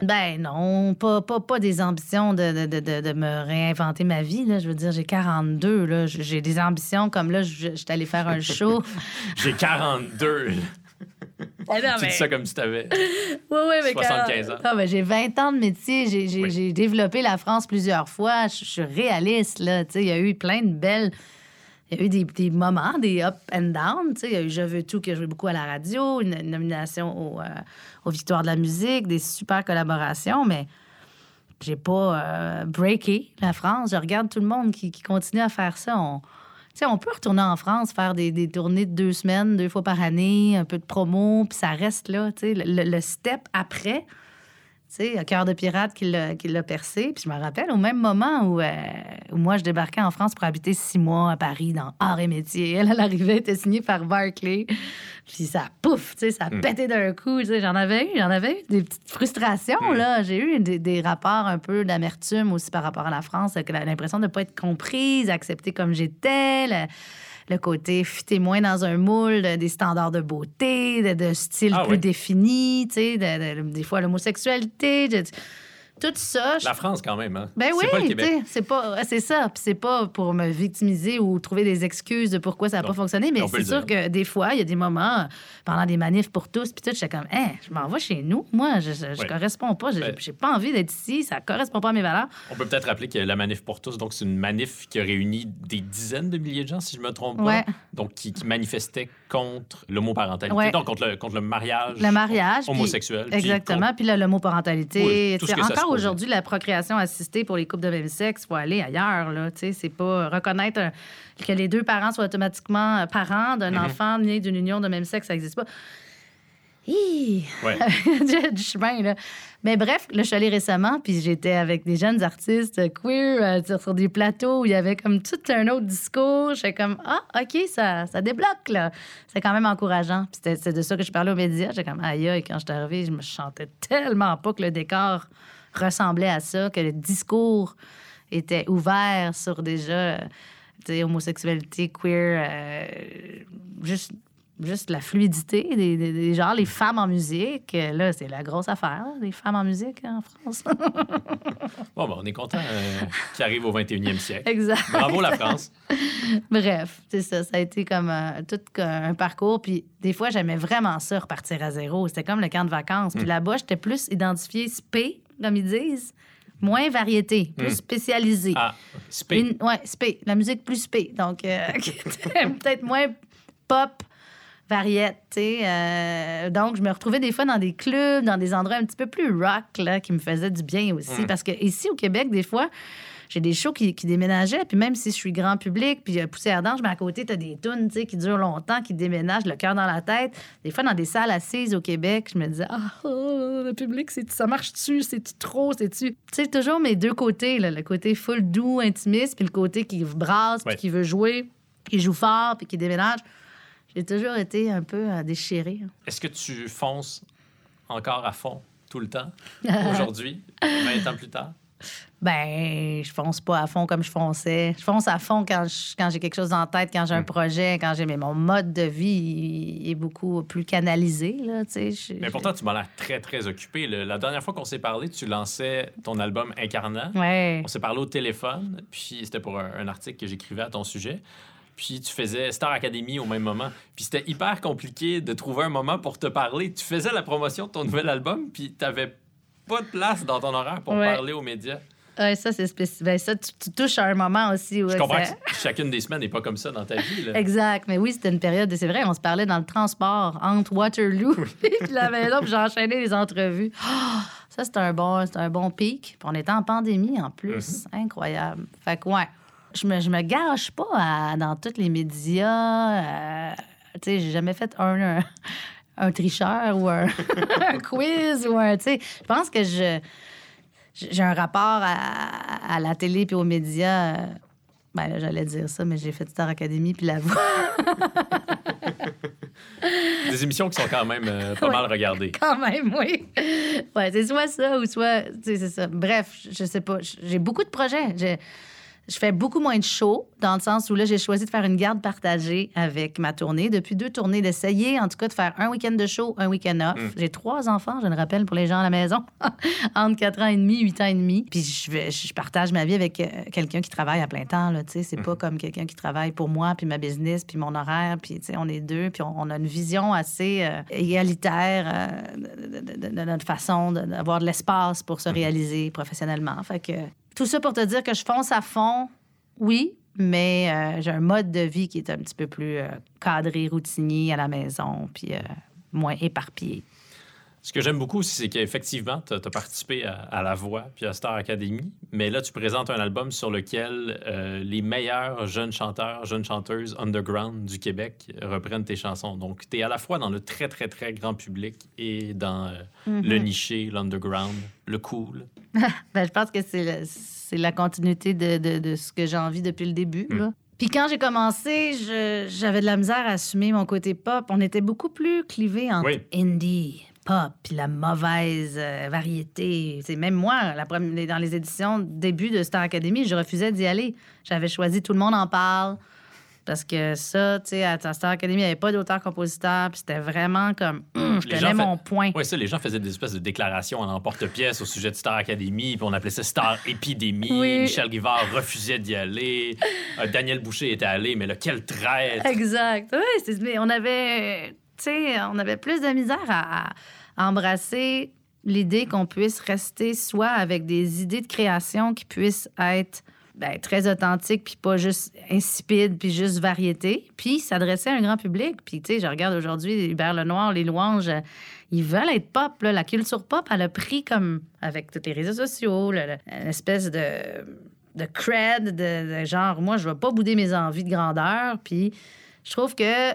Ben non, pas, pas, pas des ambitions de, de, de, de- me réinventer ma vie. Là. Je veux dire, j'ai 42. Là. J'ai des ambitions comme là, je- allée faire un show. J'ai 42. Ah non, tu dis ça comme si tu avais. Oui, oui, mais 75 quand- ans. Non, mais j'ai 20 ans de métier. J'ai, j'ai- Oui. j'ai développé la France plusieurs fois. Je, je suis réaliste, là. Il y a eu plein de belles... Il y a eu des, moments, des up and down. Tu sais, il y a eu Je veux tout, qui a joué beaucoup à la radio, une, nomination au, euh, aux Victoires de la musique, des super collaborations, mais j'ai pas euh, breaké la France. Je regarde tout le monde qui, qui continue à faire ça. On, on peut retourner en France, faire des, des tournées de deux semaines, deux fois par année, un peu de promo, puis ça reste là. le- le step après, sais, Cœur de pirate qui l'a percé. Puis je me rappelle au même moment où, euh, où moi, je débarquais en France pour habiter six mois à Paris dans Art et Métier. Elle, elle arrivait, était signée par Barclay. Puis ça, pouf, tu sais, ça a Mm. pété d'un coup. Tu sais, j'en avais eu, j'en avais eu des petites frustrations, là. J'ai eu des, des rapports un peu d'amertume aussi par rapport à la France, l'impression de ne pas être comprise, acceptée comme j'étais. Le- côté fitter moins dans un moule, de- des standards de beauté, de, de style Ah plus oui. défini, tu sais, de- de- des fois l'homosexualité, de- tout ça. La France, quand même, hein? ben oui, C'est pas c'est ça. Puis c'est pas pour me victimiser ou trouver des excuses de pourquoi ça n'a pas fonctionné, mais c'est sûr que des fois, il y a des moments, pendant des manifs pour tous, puis tout, j'étais comme, hein, je m'en vais chez nous. Moi, je, Ouais. corresponds pas. J'ai Ben- pas envie d'être ici. Ça correspond pas à mes valeurs. On peut peut-être rappeler que la manif pour tous, donc c'est une manif qui a réuni des dizaines de milliers de gens, si je me trompe pas. Donc qui, qui manifestaient contre l'homoparentalité, Ouais. donc contre le, contre le mariage. Le mariage. homosexuel. puis Exactement. Puis là, l'homoparentalité. Oui, tout ce que Encore. Aujourd'hui, la procréation assistée pour les couples de même sexe, il faut aller ailleurs. Là, Tu sais, c'est pas reconnaître un- que les deux parents soient automatiquement euh, parents d'un Mhm. enfant né d'une union de même sexe, ça n'existe pas. Hi! Ouais. du chemin, là. Mais bref, là, je suis allée récemment, puis j'étais avec des jeunes artistes queer euh, sur des plateaux où il y avait comme tout un autre discours. J'étais comme, ah, OK, ça, ça débloque, là. C'est quand même encourageant. Puis c'est de ça que je parlais aux médias. J'étais comme, aïe, aïe, quand je suis arrivée, je me chantais tellement pas que le décor ressemblait à ça, que le discours était ouvert sur déjà, homosexualité, queer, euh, juste juste la fluidité des, des, des genres, les femmes en musique. euh, Là, c'est la grosse affaire, là, les femmes en musique hein, en France. Bon, ben, on est content euh, qu'il arrive au 21e siècle. exact. Bravo la France. Bref, c'est ça. Ça a été comme euh, tout un parcours. Puis des fois, j'aimais vraiment ça, repartir à zéro. C'était comme le camp de vacances. Puis là-bas, j'étais plus identifiée spé, comme ils disent, moins variété, plus Mm. spécialisée. Ah, spé. Une- ouais, spé. La musique plus spé. Donc, euh, peut-être moins pop, sais. Euh, donc, je me retrouvais des fois dans des clubs, dans des endroits un petit peu plus rock, là, qui me faisaient du bien aussi. Mm. Parce que ici, au Québec, des fois, j'ai des shows qui, qui déménageaient, puis même si je suis grand public, puis euh, Poussière d'Ange, mais à côté, t'as des tunes, tu qui durent longtemps, qui déménagent, le cœur dans la tête. Des fois, dans des salles assises au Québec, je me disais, ah, oh, le public, ça marche-tu? C'est-tu trop? C'est-tu... Tu sais, toujours mes deux côtés, là, le côté full doux, intimiste, puis le côté qui brasse, puis Ouais. qui veut jouer, qui joue fort, puis qui déménage. J'ai toujours été un peu euh, déchirée. Est-ce que tu fonces encore à fond tout le temps aujourd'hui, 20 ans plus tard? Ben, je fonce pas à fond comme je fonçais. Je fonce à fond quand, je- quand j'ai quelque chose en tête, quand j'ai un projet, quand j'ai. Mais mon mode de vie il est beaucoup plus canalisé, là. Je- Mais pourtant, tu m'as l'air très, très occupé. La dernière fois qu'on s'est parlé, tu lançais ton album Incarnat. Ouais. On s'est parlé au téléphone, puis c'était pour un, un article que j'écrivais à ton sujet. Puis tu faisais Star Academy au même moment. Puis c'était hyper compliqué de trouver un moment pour te parler. Tu faisais la promotion de ton nouvel album, puis t'avais pas de place dans ton horaire pour Ouais. parler aux médias. Ouais, ça, c'est spécifique. Ben, ça, tu, tu touches à un moment aussi. où Je comprends ça- que chacune des semaines n'est pas comme ça dans ta vie. Là. Exact. Mais oui, c'était une période, c'est vrai, on se parlait dans le transport entre Waterloo et la maison, puis j'enchaînais les entrevues. Ah, ça, c'était un bon, c'était un bon pic. Puis on était en pandémie en plus. Incroyable. Fait que, ouais, je me, je me gâche pas à- dans tous les médias. euh, tu sais, j'ai jamais fait un, un, un tricheur ou un, un quiz ou un. Tu sais, je pense que je. J'ai un rapport à, à la télé puis aux médias. euh, ben j'allais dire ça, mais j'ai fait Star Academy puis la voix. Des émissions qui sont quand même euh, pas Ouais. mal regardées. Quand même, oui. Ouais, c'est soit ça ou soit. Tu sais, c'est ça. Bref, je sais pas. J'ai beaucoup de projets. Je, je fais beaucoup moins de shows, dans le sens où là, j'ai choisi de faire une garde partagée avec ma tournée. Depuis deux tournées, d'essayer, en tout cas, de faire un week-end de show, un week-end off. J'ai trois enfants, je le rappelle, pour les gens à la maison, entre 4 ans et demi, 8 ans et demi. Puis je, vais- je partage ma vie avec euh, quelqu'un qui travaille à plein temps, là, tu sais. C'est pas comme quelqu'un qui travaille pour moi, puis ma business, puis mon horaire, puis, tu sais, on est deux, puis on, on a une vision assez euh, égalitaire euh, de, de- de- de notre façon d'avoir de l'espace pour se réaliser professionnellement. Fait que tout ça pour te dire que je fonce à fond, oui, mais euh, j'ai un mode de vie qui est un petit peu plus euh, cadré, routinier à la maison, puis euh, moins éparpillé. Ce que j'aime beaucoup aussi, c'est qu'effectivement, tu as, participé à, à La Voix puis à Star Academy, mais là, tu présentes un album sur lequel euh, les meilleurs jeunes chanteurs, jeunes chanteuses underground du Québec reprennent tes chansons. Donc, tu es à la fois dans le très, très, très grand public et dans euh, le niché, l'underground, le cool. Ben, je pense que c'est la continuité de, de- de ce que j'ai envie depuis le début. là. Puis quand j'ai commencé, je- j'avais de la misère à assumer mon côté pop. On était beaucoup plus clivés entre Oui. indie, pop, puis la mauvaise euh, variété. C'est même moi, la première- dans les éditions début de Star Academy, je refusais d'y aller. J'avais choisi Tout le monde en parle. Parce que ça, tu sais, à Star Academy, il n'y avait pas d'auteur-compositeur. Puis c'était vraiment comme, Hum, je tenais fait- mon point. Oui, ça, les gens faisaient des espèces de déclarations en emporte-pièce au sujet de Star Academy, puis on appelait ça Star Épidémie. Oui. Michel Guivard refusait d'y aller. Euh, Daniel Boucher était allé, mais lequel traître! Exact. Oui, mais on avait, tu sais, on avait plus de misère à, à embrasser l'idée qu'on puisse rester soi avec des idées de création qui puissent être ben, très authentiques, puis pas juste insipides, puis juste variété, puis s'adresser à un grand public. Puis, tu sais, je regarde aujourd'hui Hubert Lenoir, Les Louanges, euh, ils veulent être pop. là. La culture pop, elle a pris comme, avec tous les réseaux sociaux, le- une espèce de de cred, de, de genre, moi, je vais pas bouder mes envies de grandeur. Puis je trouve que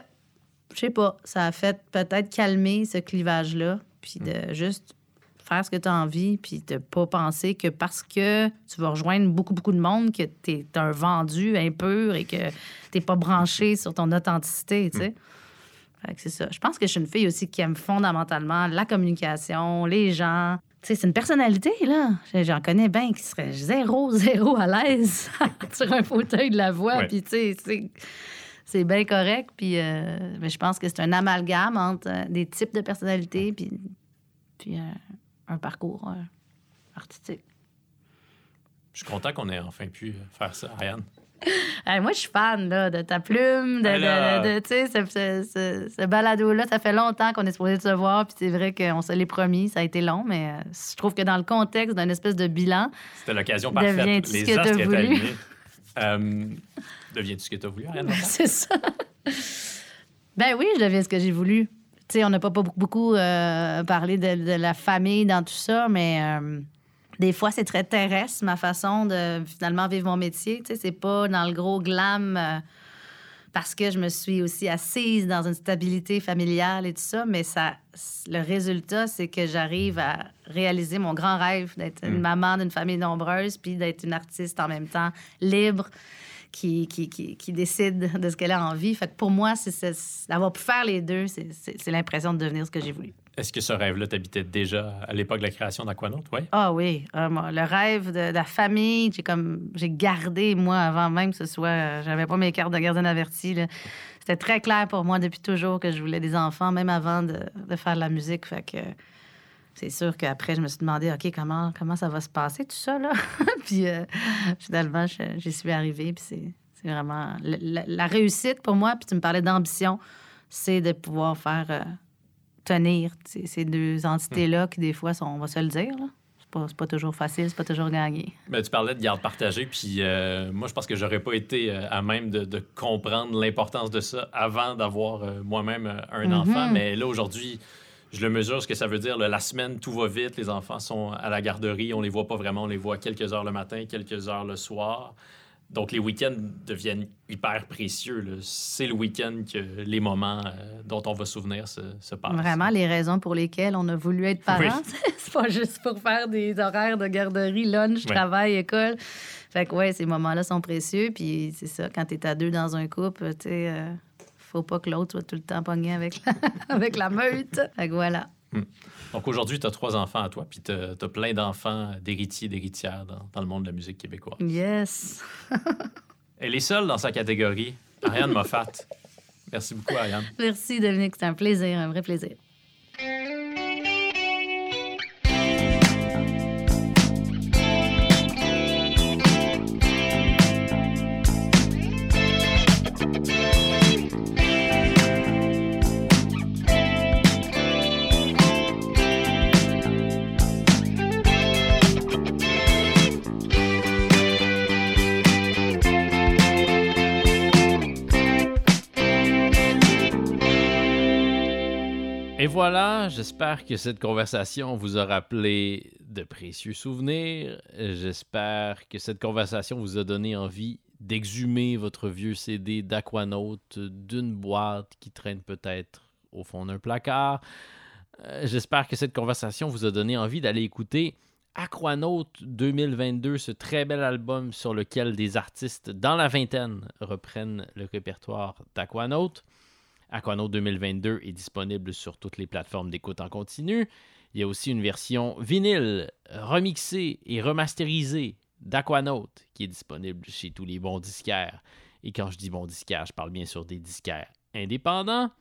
je sais pas, ça a fait peut-être calmer ce clivage-là, puis de juste faire ce que tu as envie, puis de pas penser que parce que tu vas rejoindre beaucoup, beaucoup de monde, que tu es un vendu impur et que t'es pas branché sur ton authenticité, tu sais. Que c'est ça. Je pense que je suis une fille aussi qui aime fondamentalement la communication, les gens. Tu sais, c'est une personnalité, là. J'en connais bien qui serait zéro, zéro à l'aise sur un fauteuil de la voix. Ouais. Puis, tu sais, c'est- c'est bien correct. Puis, euh, mais je pense que c'est un amalgame entre euh, des types de personnalités puis, puis euh, un parcours euh, artistique. Je suis content qu'on ait enfin pu faire ça, Ariane. Moi, je suis fan là, de ta plume, de, Ben de- ce, ce, ce- ce balado-là. Ça fait longtemps qu'on est supposé se voir, puis c'est vrai qu'on se l'est promis. Ça a été long, mais euh, je trouve que dans le contexte d'un espèce de bilan, C'était l'occasion parfaite. Les que astres étaient voulu? Euh, Deviens-tu ce que tu as voulu, Ariane? c'est ça. Ben oui, je deviens ce que j'ai voulu. Tu sais, on n'a pas, pas beaucoup, euh, parlé de, de la famille dans tout ça, mais euh, des fois, c'est très terrestre, ma façon de finalement vivre mon métier. Tu sais, c'est pas dans le gros glam euh, parce que je me suis aussi assise dans une stabilité familiale et tout ça, mais ça, le résultat, c'est que j'arrive à réaliser mon grand rêve d'être une maman d'une famille nombreuse, puis d'être une artiste en même temps libre, qui, qui, qui, qui décide de ce qu'elle a envie. Fait que pour moi, c'est, d'avoir pu faire les deux, c'est, l'impression de devenir ce que j'ai voulu. Est-ce que ce rêve-là t'habitait déjà à l'époque de la création d'Aquanaut? Oui. Ah oui, moi, le rêve de, de la famille, j'ai comme j'ai gardé moi avant même que ce soit, euh, j'avais pas mes cartes de gardienne avertie. là. C'était très clair pour moi depuis toujours que je voulais des enfants, même avant de, de faire de la musique. Fait que c'est sûr qu'après je me suis demandé, ok comment comment ça va se passer tout ça là? puis euh, finalement j'y suis arrivée. Puis c'est vraiment la, la- la réussite pour moi. Puis tu me parlais d'ambition, c'est de pouvoir faire euh, tenir ces, deux entités-là qui, des fois, sont, on va se le dire, là. C'est pas, toujours facile, c'est pas toujours gagné. Ben, tu parlais de garde partagée, puis euh, moi, je pense que j'aurais pas été euh, à même de, de comprendre l'importance de ça avant d'avoir euh, moi-même un Mhm. enfant. Mais là, aujourd'hui, je le mesure ce que ça veut dire. là. la semaine, tout va vite. Les enfants sont à la garderie. On les voit pas vraiment. On les voit quelques heures le matin, quelques heures le soir. Donc, les week-ends deviennent hyper précieux. C'est le week-end que les moments euh, dont on va se souvenir se, se passent. Vraiment, les raisons pour lesquelles on a voulu être parents, Oui. c'est pas juste pour faire des horaires de garderie, lunch, Ouais. travail, école. Fait que, ouais, ces moments-là sont précieux. Puis c'est ça, quand t'es à deux dans un couple, tu sais, euh, faut pas que l'autre soit tout le temps pogné avec la, avec la meute. Fait que voilà. Donc, aujourd'hui, tu as trois enfants à toi, puis tu as, plein d'enfants d'héritiers, d'héritières dans, dans le monde de la musique québécoise. Yes. Elle est seule dans sa catégorie. Ariane Moffat. Merci beaucoup, Ariane. Merci, Dominique. C'était un plaisir, un vrai plaisir. Voilà, j'espère que cette conversation vous a rappelé de précieux souvenirs. J'espère que cette conversation vous a donné envie d'exhumer votre vieux CD d'Aquanaut d'une boîte qui traîne peut-être au fond d'un placard. Euh, J'espère que cette conversation vous a donné envie d'aller écouter Aquanaut 2022, ce très bel album sur lequel des artistes dans la vingtaine reprennent le répertoire d'Aquanaut. Aquanaut 2022 est disponible sur toutes les plateformes d'écoute en continu. Il y a aussi une version vinyle, remixée et remasterisée d'Aquanaut qui est disponible chez tous les bons disquaires. Et quand je dis bons disquaires, je parle bien sûr des disquaires indépendants.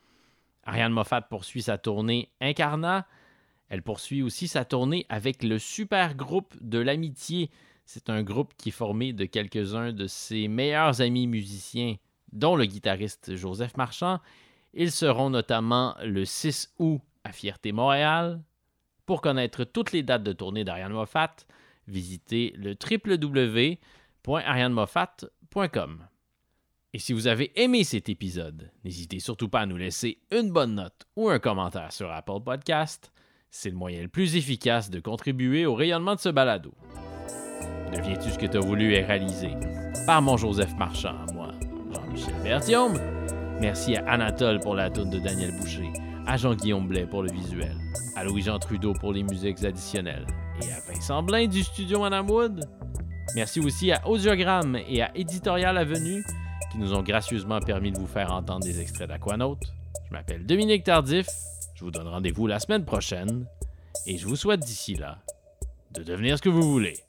Ariane Moffat poursuit sa tournée Incarnat. Elle poursuit aussi sa tournée avec le super groupe de l'amitié. C'est un groupe qui est formé de quelques-uns de ses meilleurs amis musiciens, dont le guitariste Joseph Marchand. Ils seront notamment le 6 août à Fierté Montréal. Pour connaître toutes les dates de tournée d'Ariane Moffat, visitez le www.arianemoffat.com. Et si vous avez aimé cet épisode, n'hésitez surtout pas à nous laisser une bonne note ou un commentaire sur Apple Podcast. C'est le moyen le plus efficace de contribuer au rayonnement de ce balado. Deviens-tu ce que tu as voulu est réalisé par mon Joseph Marchand, moi, Jean-Michel Bertium. Merci à Anatole pour la tourne de Daniel Boucher, à Jean-Guillaume Blais pour le visuel, à Louis-Jean Trudeau pour les musiques additionnelles et à Vincent Blain du studio Madame Wood. Merci aussi à Audiogramme et à Éditorial Avenue qui nous ont gracieusement permis de vous faire entendre des extraits d'Aquanaut. Je m'appelle Dominique Tardif. Je vous donne rendez-vous la semaine prochaine et je vous souhaite d'ici là de devenir ce que vous voulez.